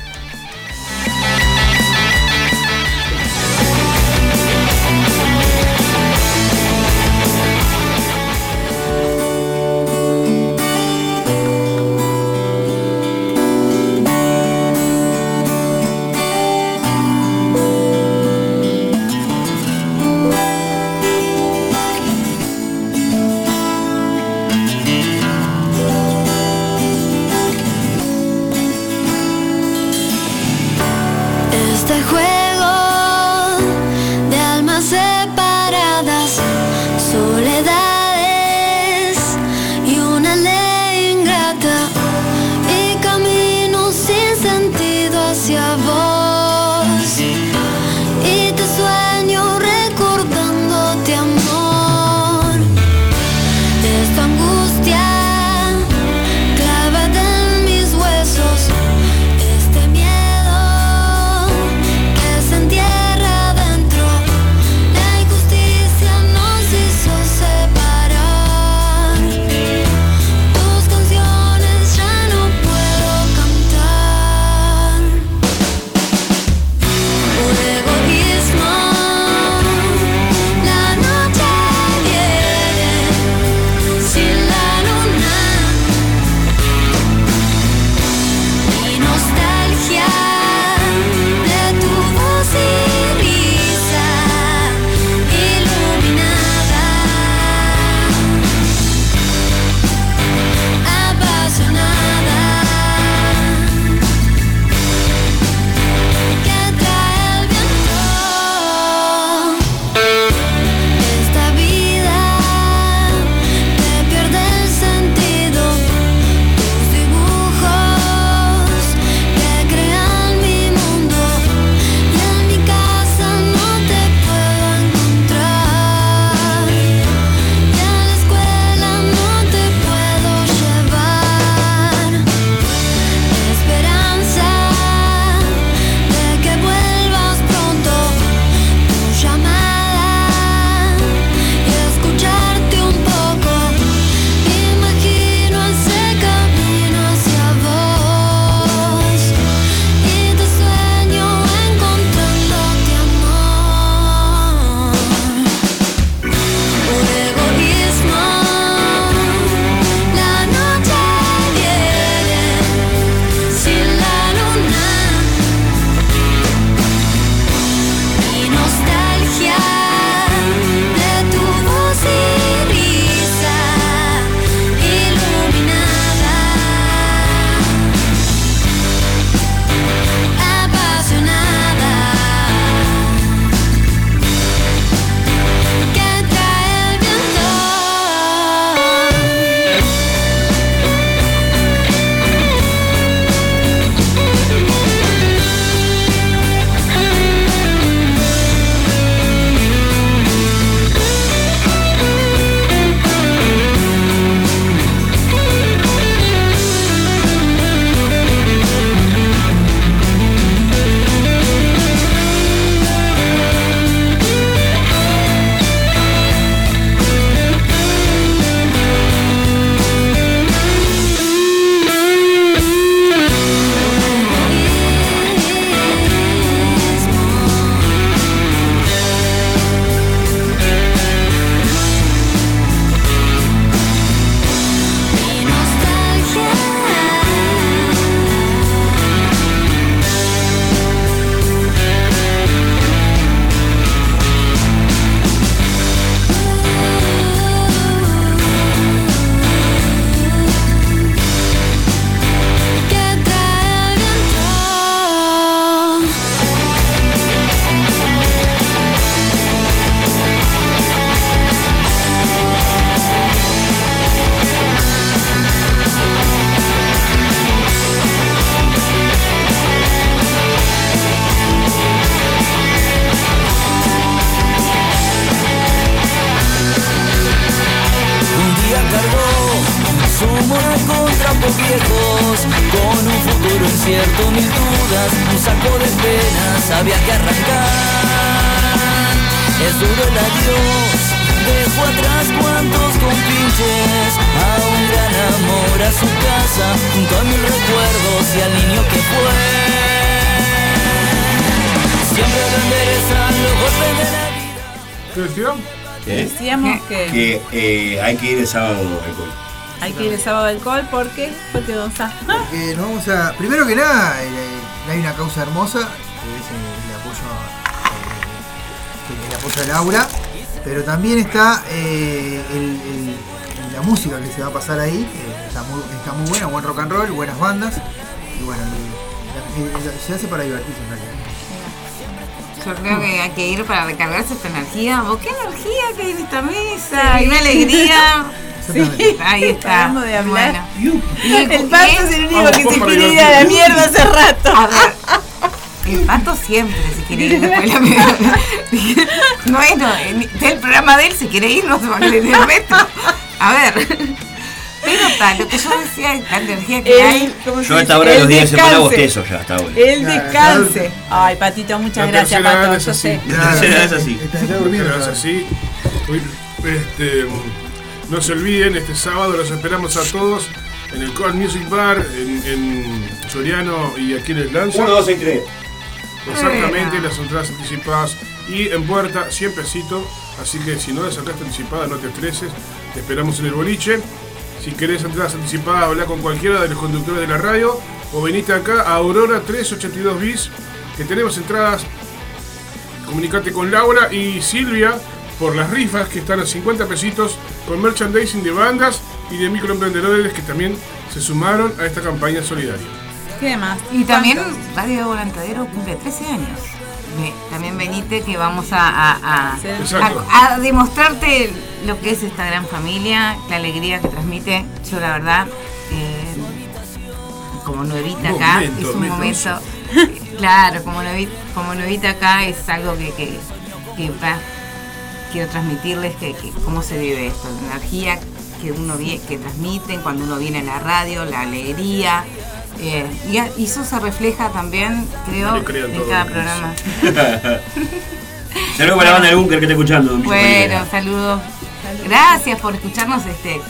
Con trapos viejos, con un futuro incierto, mil dudas, un saco de penas había que arrancar. Es duro el adiós, dejo atrás cuantos compinches, a un gran amor a su casa, junto a mis recuerdos y al niño que fue. Siempre enderezan los golpes de la vida. ¿Qué decíamos? Decíamos que, que eh, hay que ir el sábado al colegio hay que ir el sábado al alcohol porque, porque Don Sa. Eh, nos vamos a. Primero que nada, eh, hay una causa hermosa, que es el, apoyo eh, el apoyo a Laura, pero también está eh, el- el- la música que se va a pasar ahí, que está muy, está muy buena, buen rock and roll, buenas bandas, y bueno, se hace para divertirse en realidad. Yo creo que hay que ir para recargarse esta energía. ¿Vos qué energía que hay en esta mesa? Hay una alegría. <laughs> Exactamente. Ahí está. Paramos de hablar. Bueno. Y El pato es el único Vamos, que se quiere ir a la mierda hace rato. A ver. El pato siempre se quiere ir después de la <laughs> media. Bueno, en- el programa de él se quiere ir, no se va a el resto. A ver. Pero tal, lo que yo decía, la energía que hay. ¿cómo se Yo a dice? esta hora de Él los días de semana bostezo ya hasta ahora. Claro, descanse. Ay, Patito, muchas La gracias, Pato. es Yo así. sé. La tercera es así. Es así. Este, no se olviden, este sábado los esperamos a todos en el Cold Music Bar, en, en Soriano y aquí en el Lanza. 1, 2, 6, 3. Exactamente, las entradas anticipadas y en puerta, siemprecito. Así que si no la sacaste anticipada, no te estreses. Te esperamos en el boliche. Si querés entradas anticipadas, habla con cualquiera de los conductores de la radio o venite acá a Aurora 382 bis, que tenemos entradas. Comunicate con Laura y Silvia por las rifas que están a 50 pesitos con merchandising de bandas y de microemprendedores que también se sumaron a esta campaña solidaria. ¿Qué más? Y también. Radio Volantadero cumple 13 años. Ve- También venite que vamos a, a- a- Sí. Exacto. a- a demostrarte lo que es esta gran familia, la alegría que transmite. Yo la verdad, eh, como nuevita acá, Momento, es un momento, <laughs> claro, como, nuevi- como nuevita acá es algo que, que, que va- quiero transmitirles que, que cómo se vive esto, la energía que uno que transmiten cuando uno viene a la radio, la alegría. eh, y, a- y eso se refleja también, creo, No en cada programa. <laughs> Saludos para la banda del búnker que está escuchando. Bueno, saludos. Gracias por escucharnos este.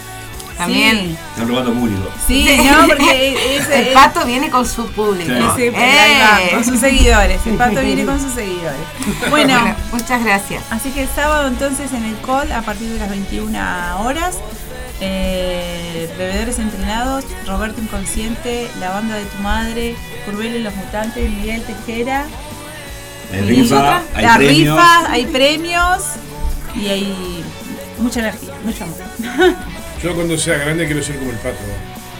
También. Están robando público. Sí, no, porque ese, <laughs> El pato viene con su público. Sí. ese- ahí va, ¡Eh! con sus seguidores. El pato viene con sus seguidores. <laughs> Bueno, Bueno, muchas gracias. así que el sábado entonces en el call a partir de las 21 horas. eh, bebedores entrenados, Roberto Inconsciente, la banda de tu madre, Curbelo y los Mutantes, Miguel Tejera. Hay y rifa, hay la premios. rifa, hay premios y hay mucha energía, mucho amor. <laughs> Yo cuando sea grande quiero ser como el pato.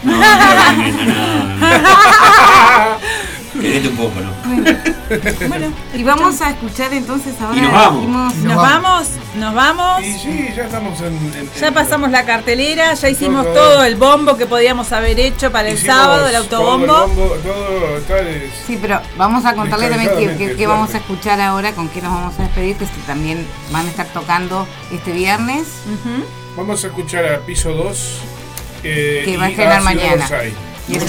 No, no, no, no, <laughs> Querete un poco, ¿no? Bueno, Y vamos a escuchar entonces ahora. Y nos vamos. nos vamos, nos vamos. Y sí, ya estamos en. en- Ya en- pasamos la cartelera, ya hicimos Todo. todo el bombo que podíamos haber hecho para el sábado, el todo autobombo. bombo, todo está es- Sí, pero vamos a contarle también qué, Descansadamente, qué- qué vamos a escuchar ahora, con qué nos vamos a despedir, que sí, también van a estar tocando este viernes. Vamos a escuchar a piso 2. eh, Que va a y estrenar mañana. Orsay. Y ¿No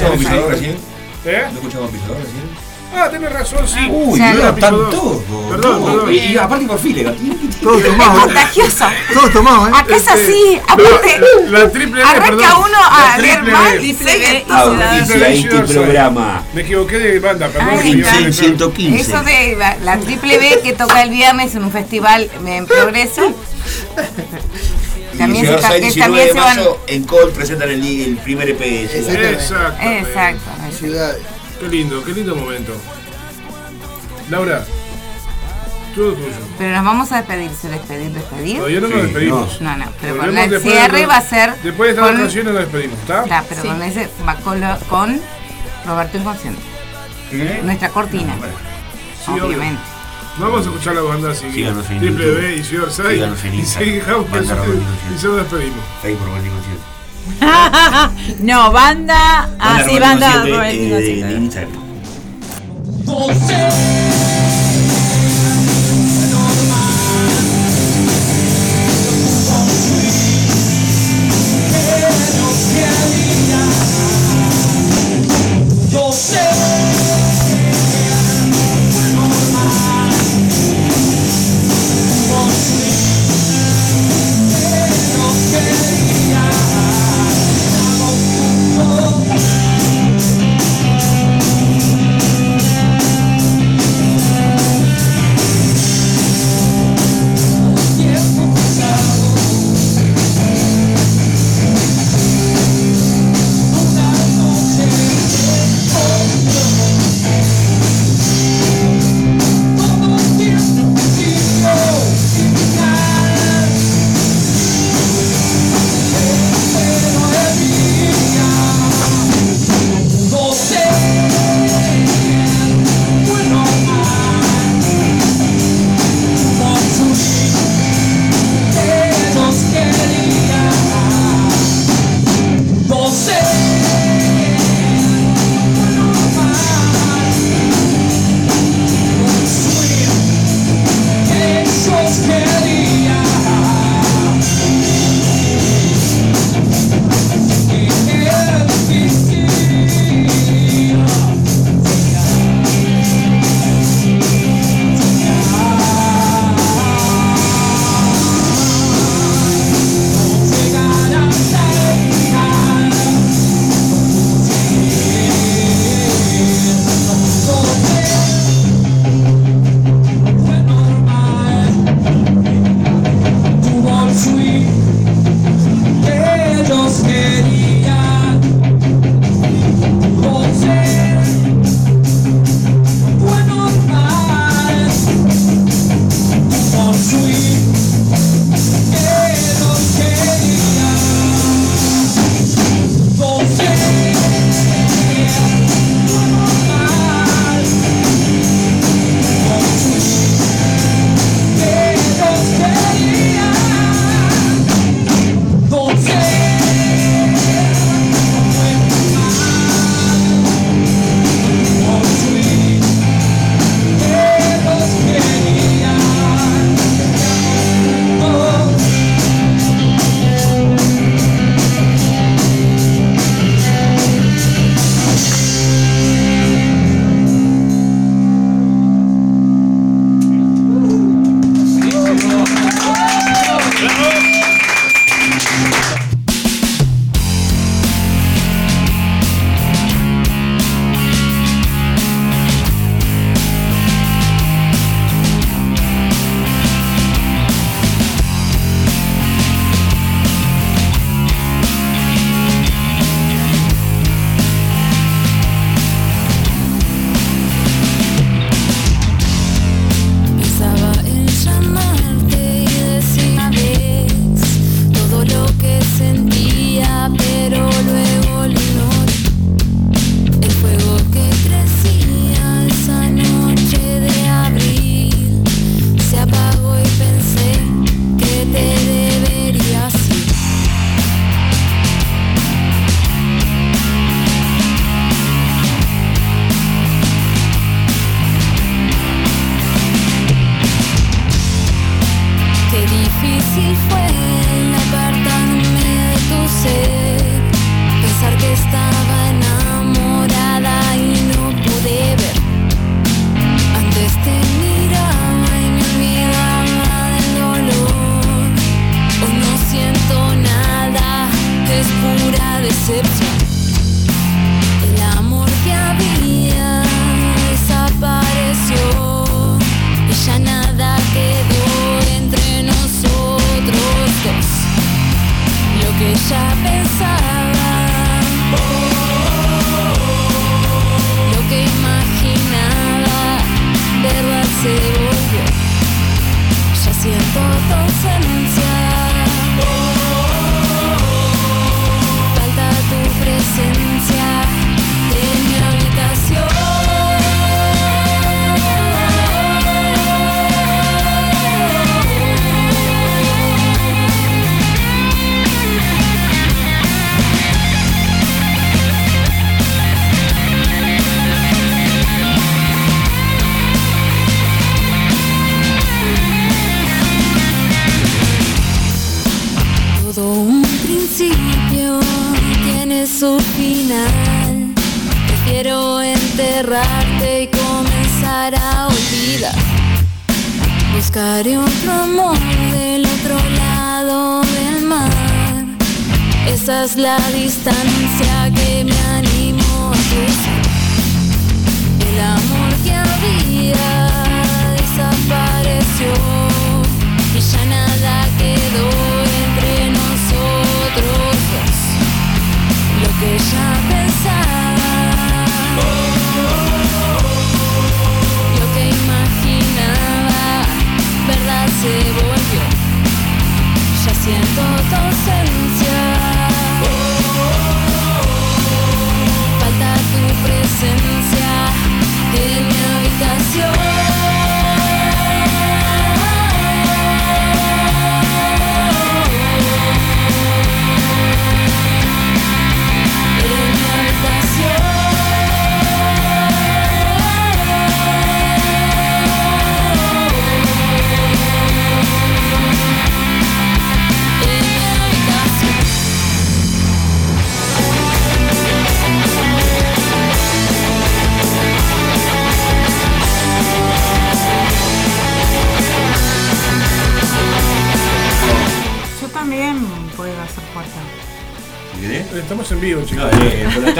¿Eh? ¿No escuchamos pisador recién? Ah, tenés razón, sí. Uy, Ya, no era era piso tan dos. todo. Perdón, todo. perdón. Y, y aparte por fila. Todo Es tomado, ¿eh? contagioso. Todo tomado, ¿eh? Acá es así, aparte. Este, La, triple B, Arranca uno a leer triple mal B. y. Ciudad Audiencia Ciudad este Orsay. programa. Me equivoqué de banda, perdón. Ahí señor está. director. 115. Eso de la, la triple B que toca el viernes en un festival en <laughs> progreso. También se, Orsay, que 19 también de se van. mayo, en Col presentan el, el primer EP. Exacto. Exacto. Qué lindo, qué lindo momento. Laura, todo tuyo. Pero nos vamos a despedir, ¿se despedir, despedir? Todavía no nos despedimos. No, no, pero con el cierre va a ser. Después de estas con- nos despedimos, ¿está? Claro, pero Sí. con ese va con, Roberto Inconsciente. Nuestra cortina, Sí, obvio. obviamente. Vamos a escuchar la banda así. Síganos en Triple. B y Ciudad Orsay. Síganos en Y Instagram. y nos despedimos. Ahí por Roberto Inconsciente. <laughs> no, banda. Ah, sí, banda.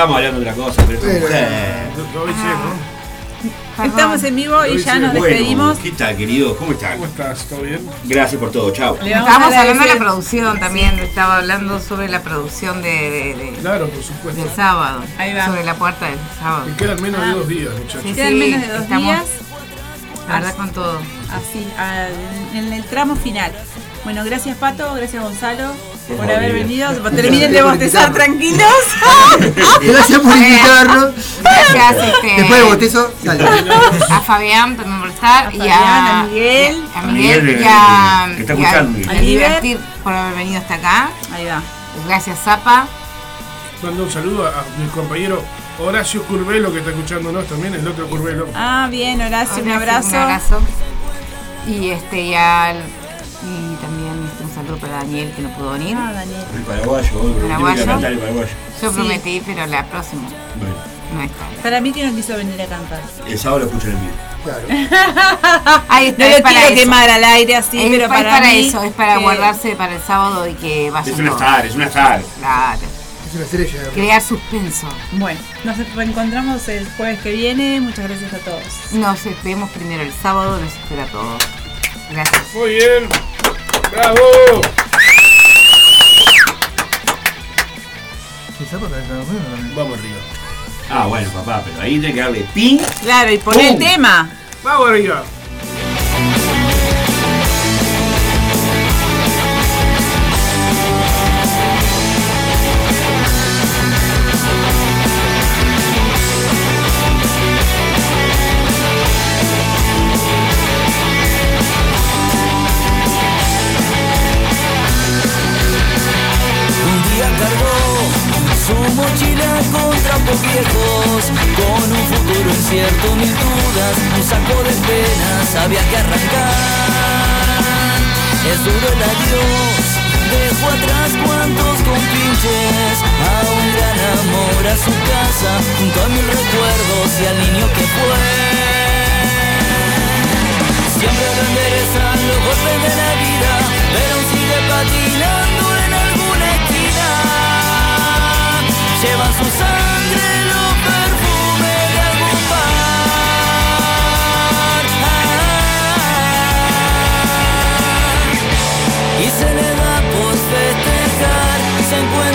Estamos hablando de otra cosa, pero mujer. ¿no? Estamos en vivo y ya nos Bueno, despedimos. ¿Qué tal, querido? ¿Cómo estás? ¿Cómo estás? ¿Todo bien? Gracias por todo, chao. Estábamos hablando de la producción también, estaba hablando sobre la producción de, de- de- Claro, por supuesto. del sábado. Ahí va. Sobre la puerta del sábado. Y quedan menos de dos días, muchachos. Sí, Quedan sí, menos de dos estamos, días. La verdad con todo. Así, al- en el tramo final. Bueno, gracias Pato, gracias Gonzalo por haber venido. Gracias Terminen de bostezar tranquilos. <laughs> Gracias por invitarnos. Gracias este, Después del bostezo, sale. a Fabián también por estar A y Fabián, a, a Miguel. a Miguel y a, que está y a- escuchando. y a A Liber. Libertir por haber venido hasta acá. Ahí va. Gracias Zapa. Mando un saludo a, a mi compañero Horacio Curvelo que está escuchándonos también, el otro Curvelo. Ah, bien, Horacio, un abrazo. Un abrazo. Y este y al y también para Daniel que no pudo venir. Ah, Daniel. El paraguayo, Paraguayo. cantar el paraguayo. Yo Sí. prometí, pero la próxima Bueno, no está. Para mí que no quiso venir a cantar. el sábado lo escuchan en vivo. Claro. <laughs> Ahí está, No es lo para quiero eso. quemar al aire así, es, pero es para, para mí eso, es para que- guardarse para el sábado y que vaya Es una star, es una star. Claro. Es una estrella. Crear suspenso. Bueno, nos reencontramos el jueves que viene. Muchas gracias a todos. Nos vemos primero el sábado, los espero a todos. Gracias. Muy bien. ¡Bravo! Vamos arriba. Ah, bueno, papá, pero ahí tiene que darle ping. Claro, y poner el tema. Vamos arriba. Mochila con trapos viejos, con un futuro incierto, mil dudas, un saco de penas, había que arrancar. Es duro el adiós, dejo atrás cuantos compinches, a un gran amor, a su casa, junto a mis recuerdos y al niño que fue. Siempre lo enderezan los golpes de la vida, pero sigue patinando en algo llevan su sangre los perfumes de algún bar. Y se le da por festejar, se encuentra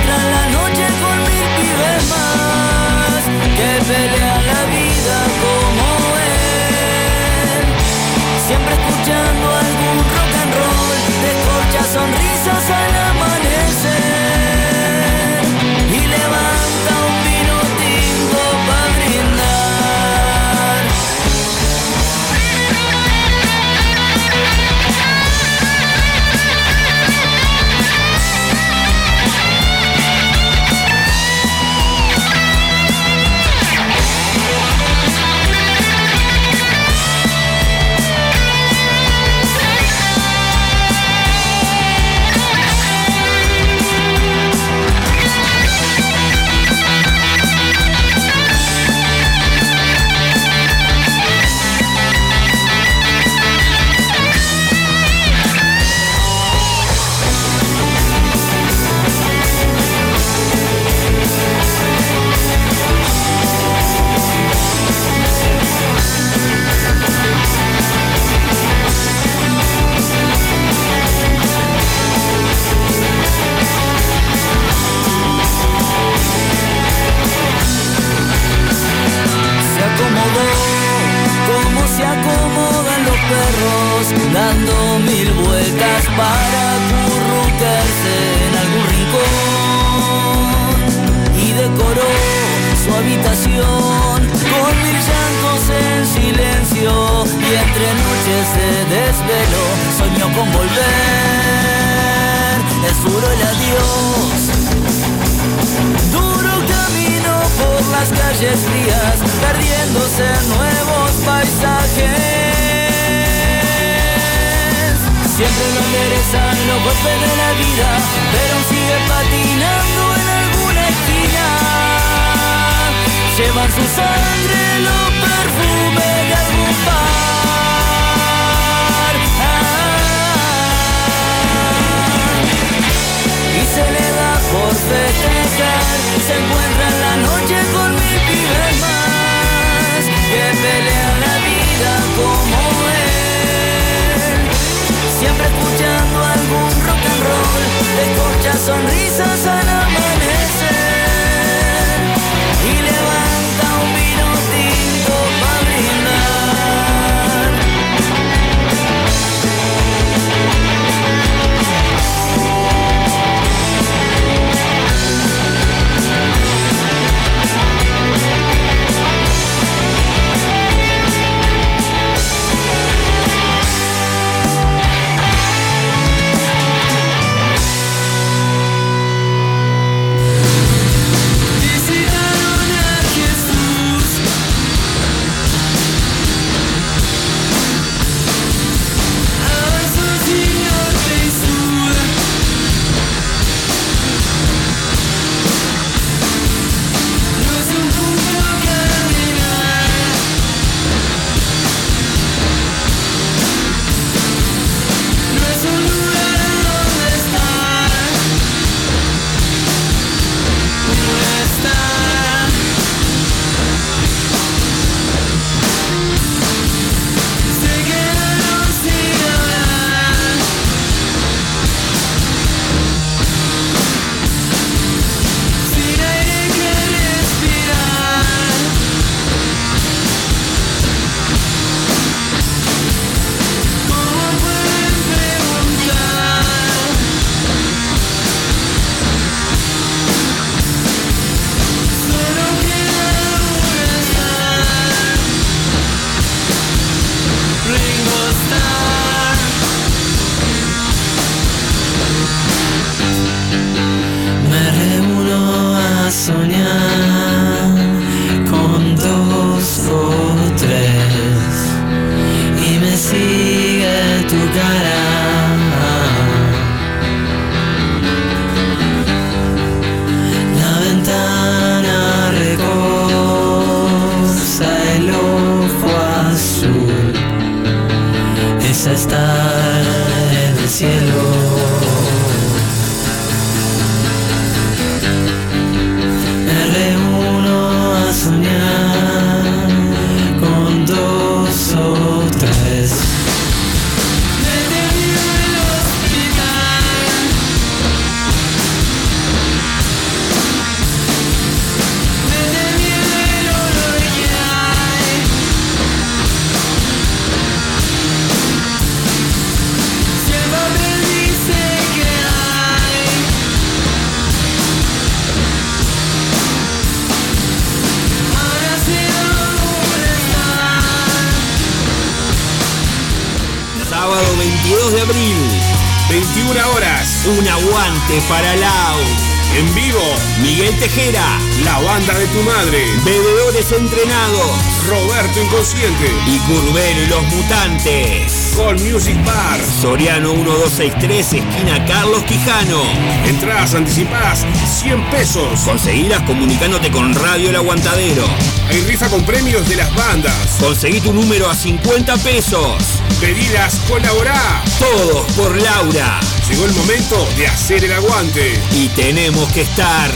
Soriano 1263, esquina Carlos Quijano. Entradas anticipadas, 100 pesos. Conseguilas comunicándote con Radio El Aguantadero. Hay rifa con premios de las bandas. Conseguí tu número a 50 pesos. Pedidas, colaborá. Todos por Laura. Llegó el momento de hacer el aguante. Y tenemos que estar.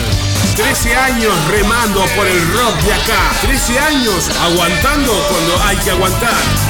13 años remando por el rock de acá. 13 años aguantando cuando hay que aguantar.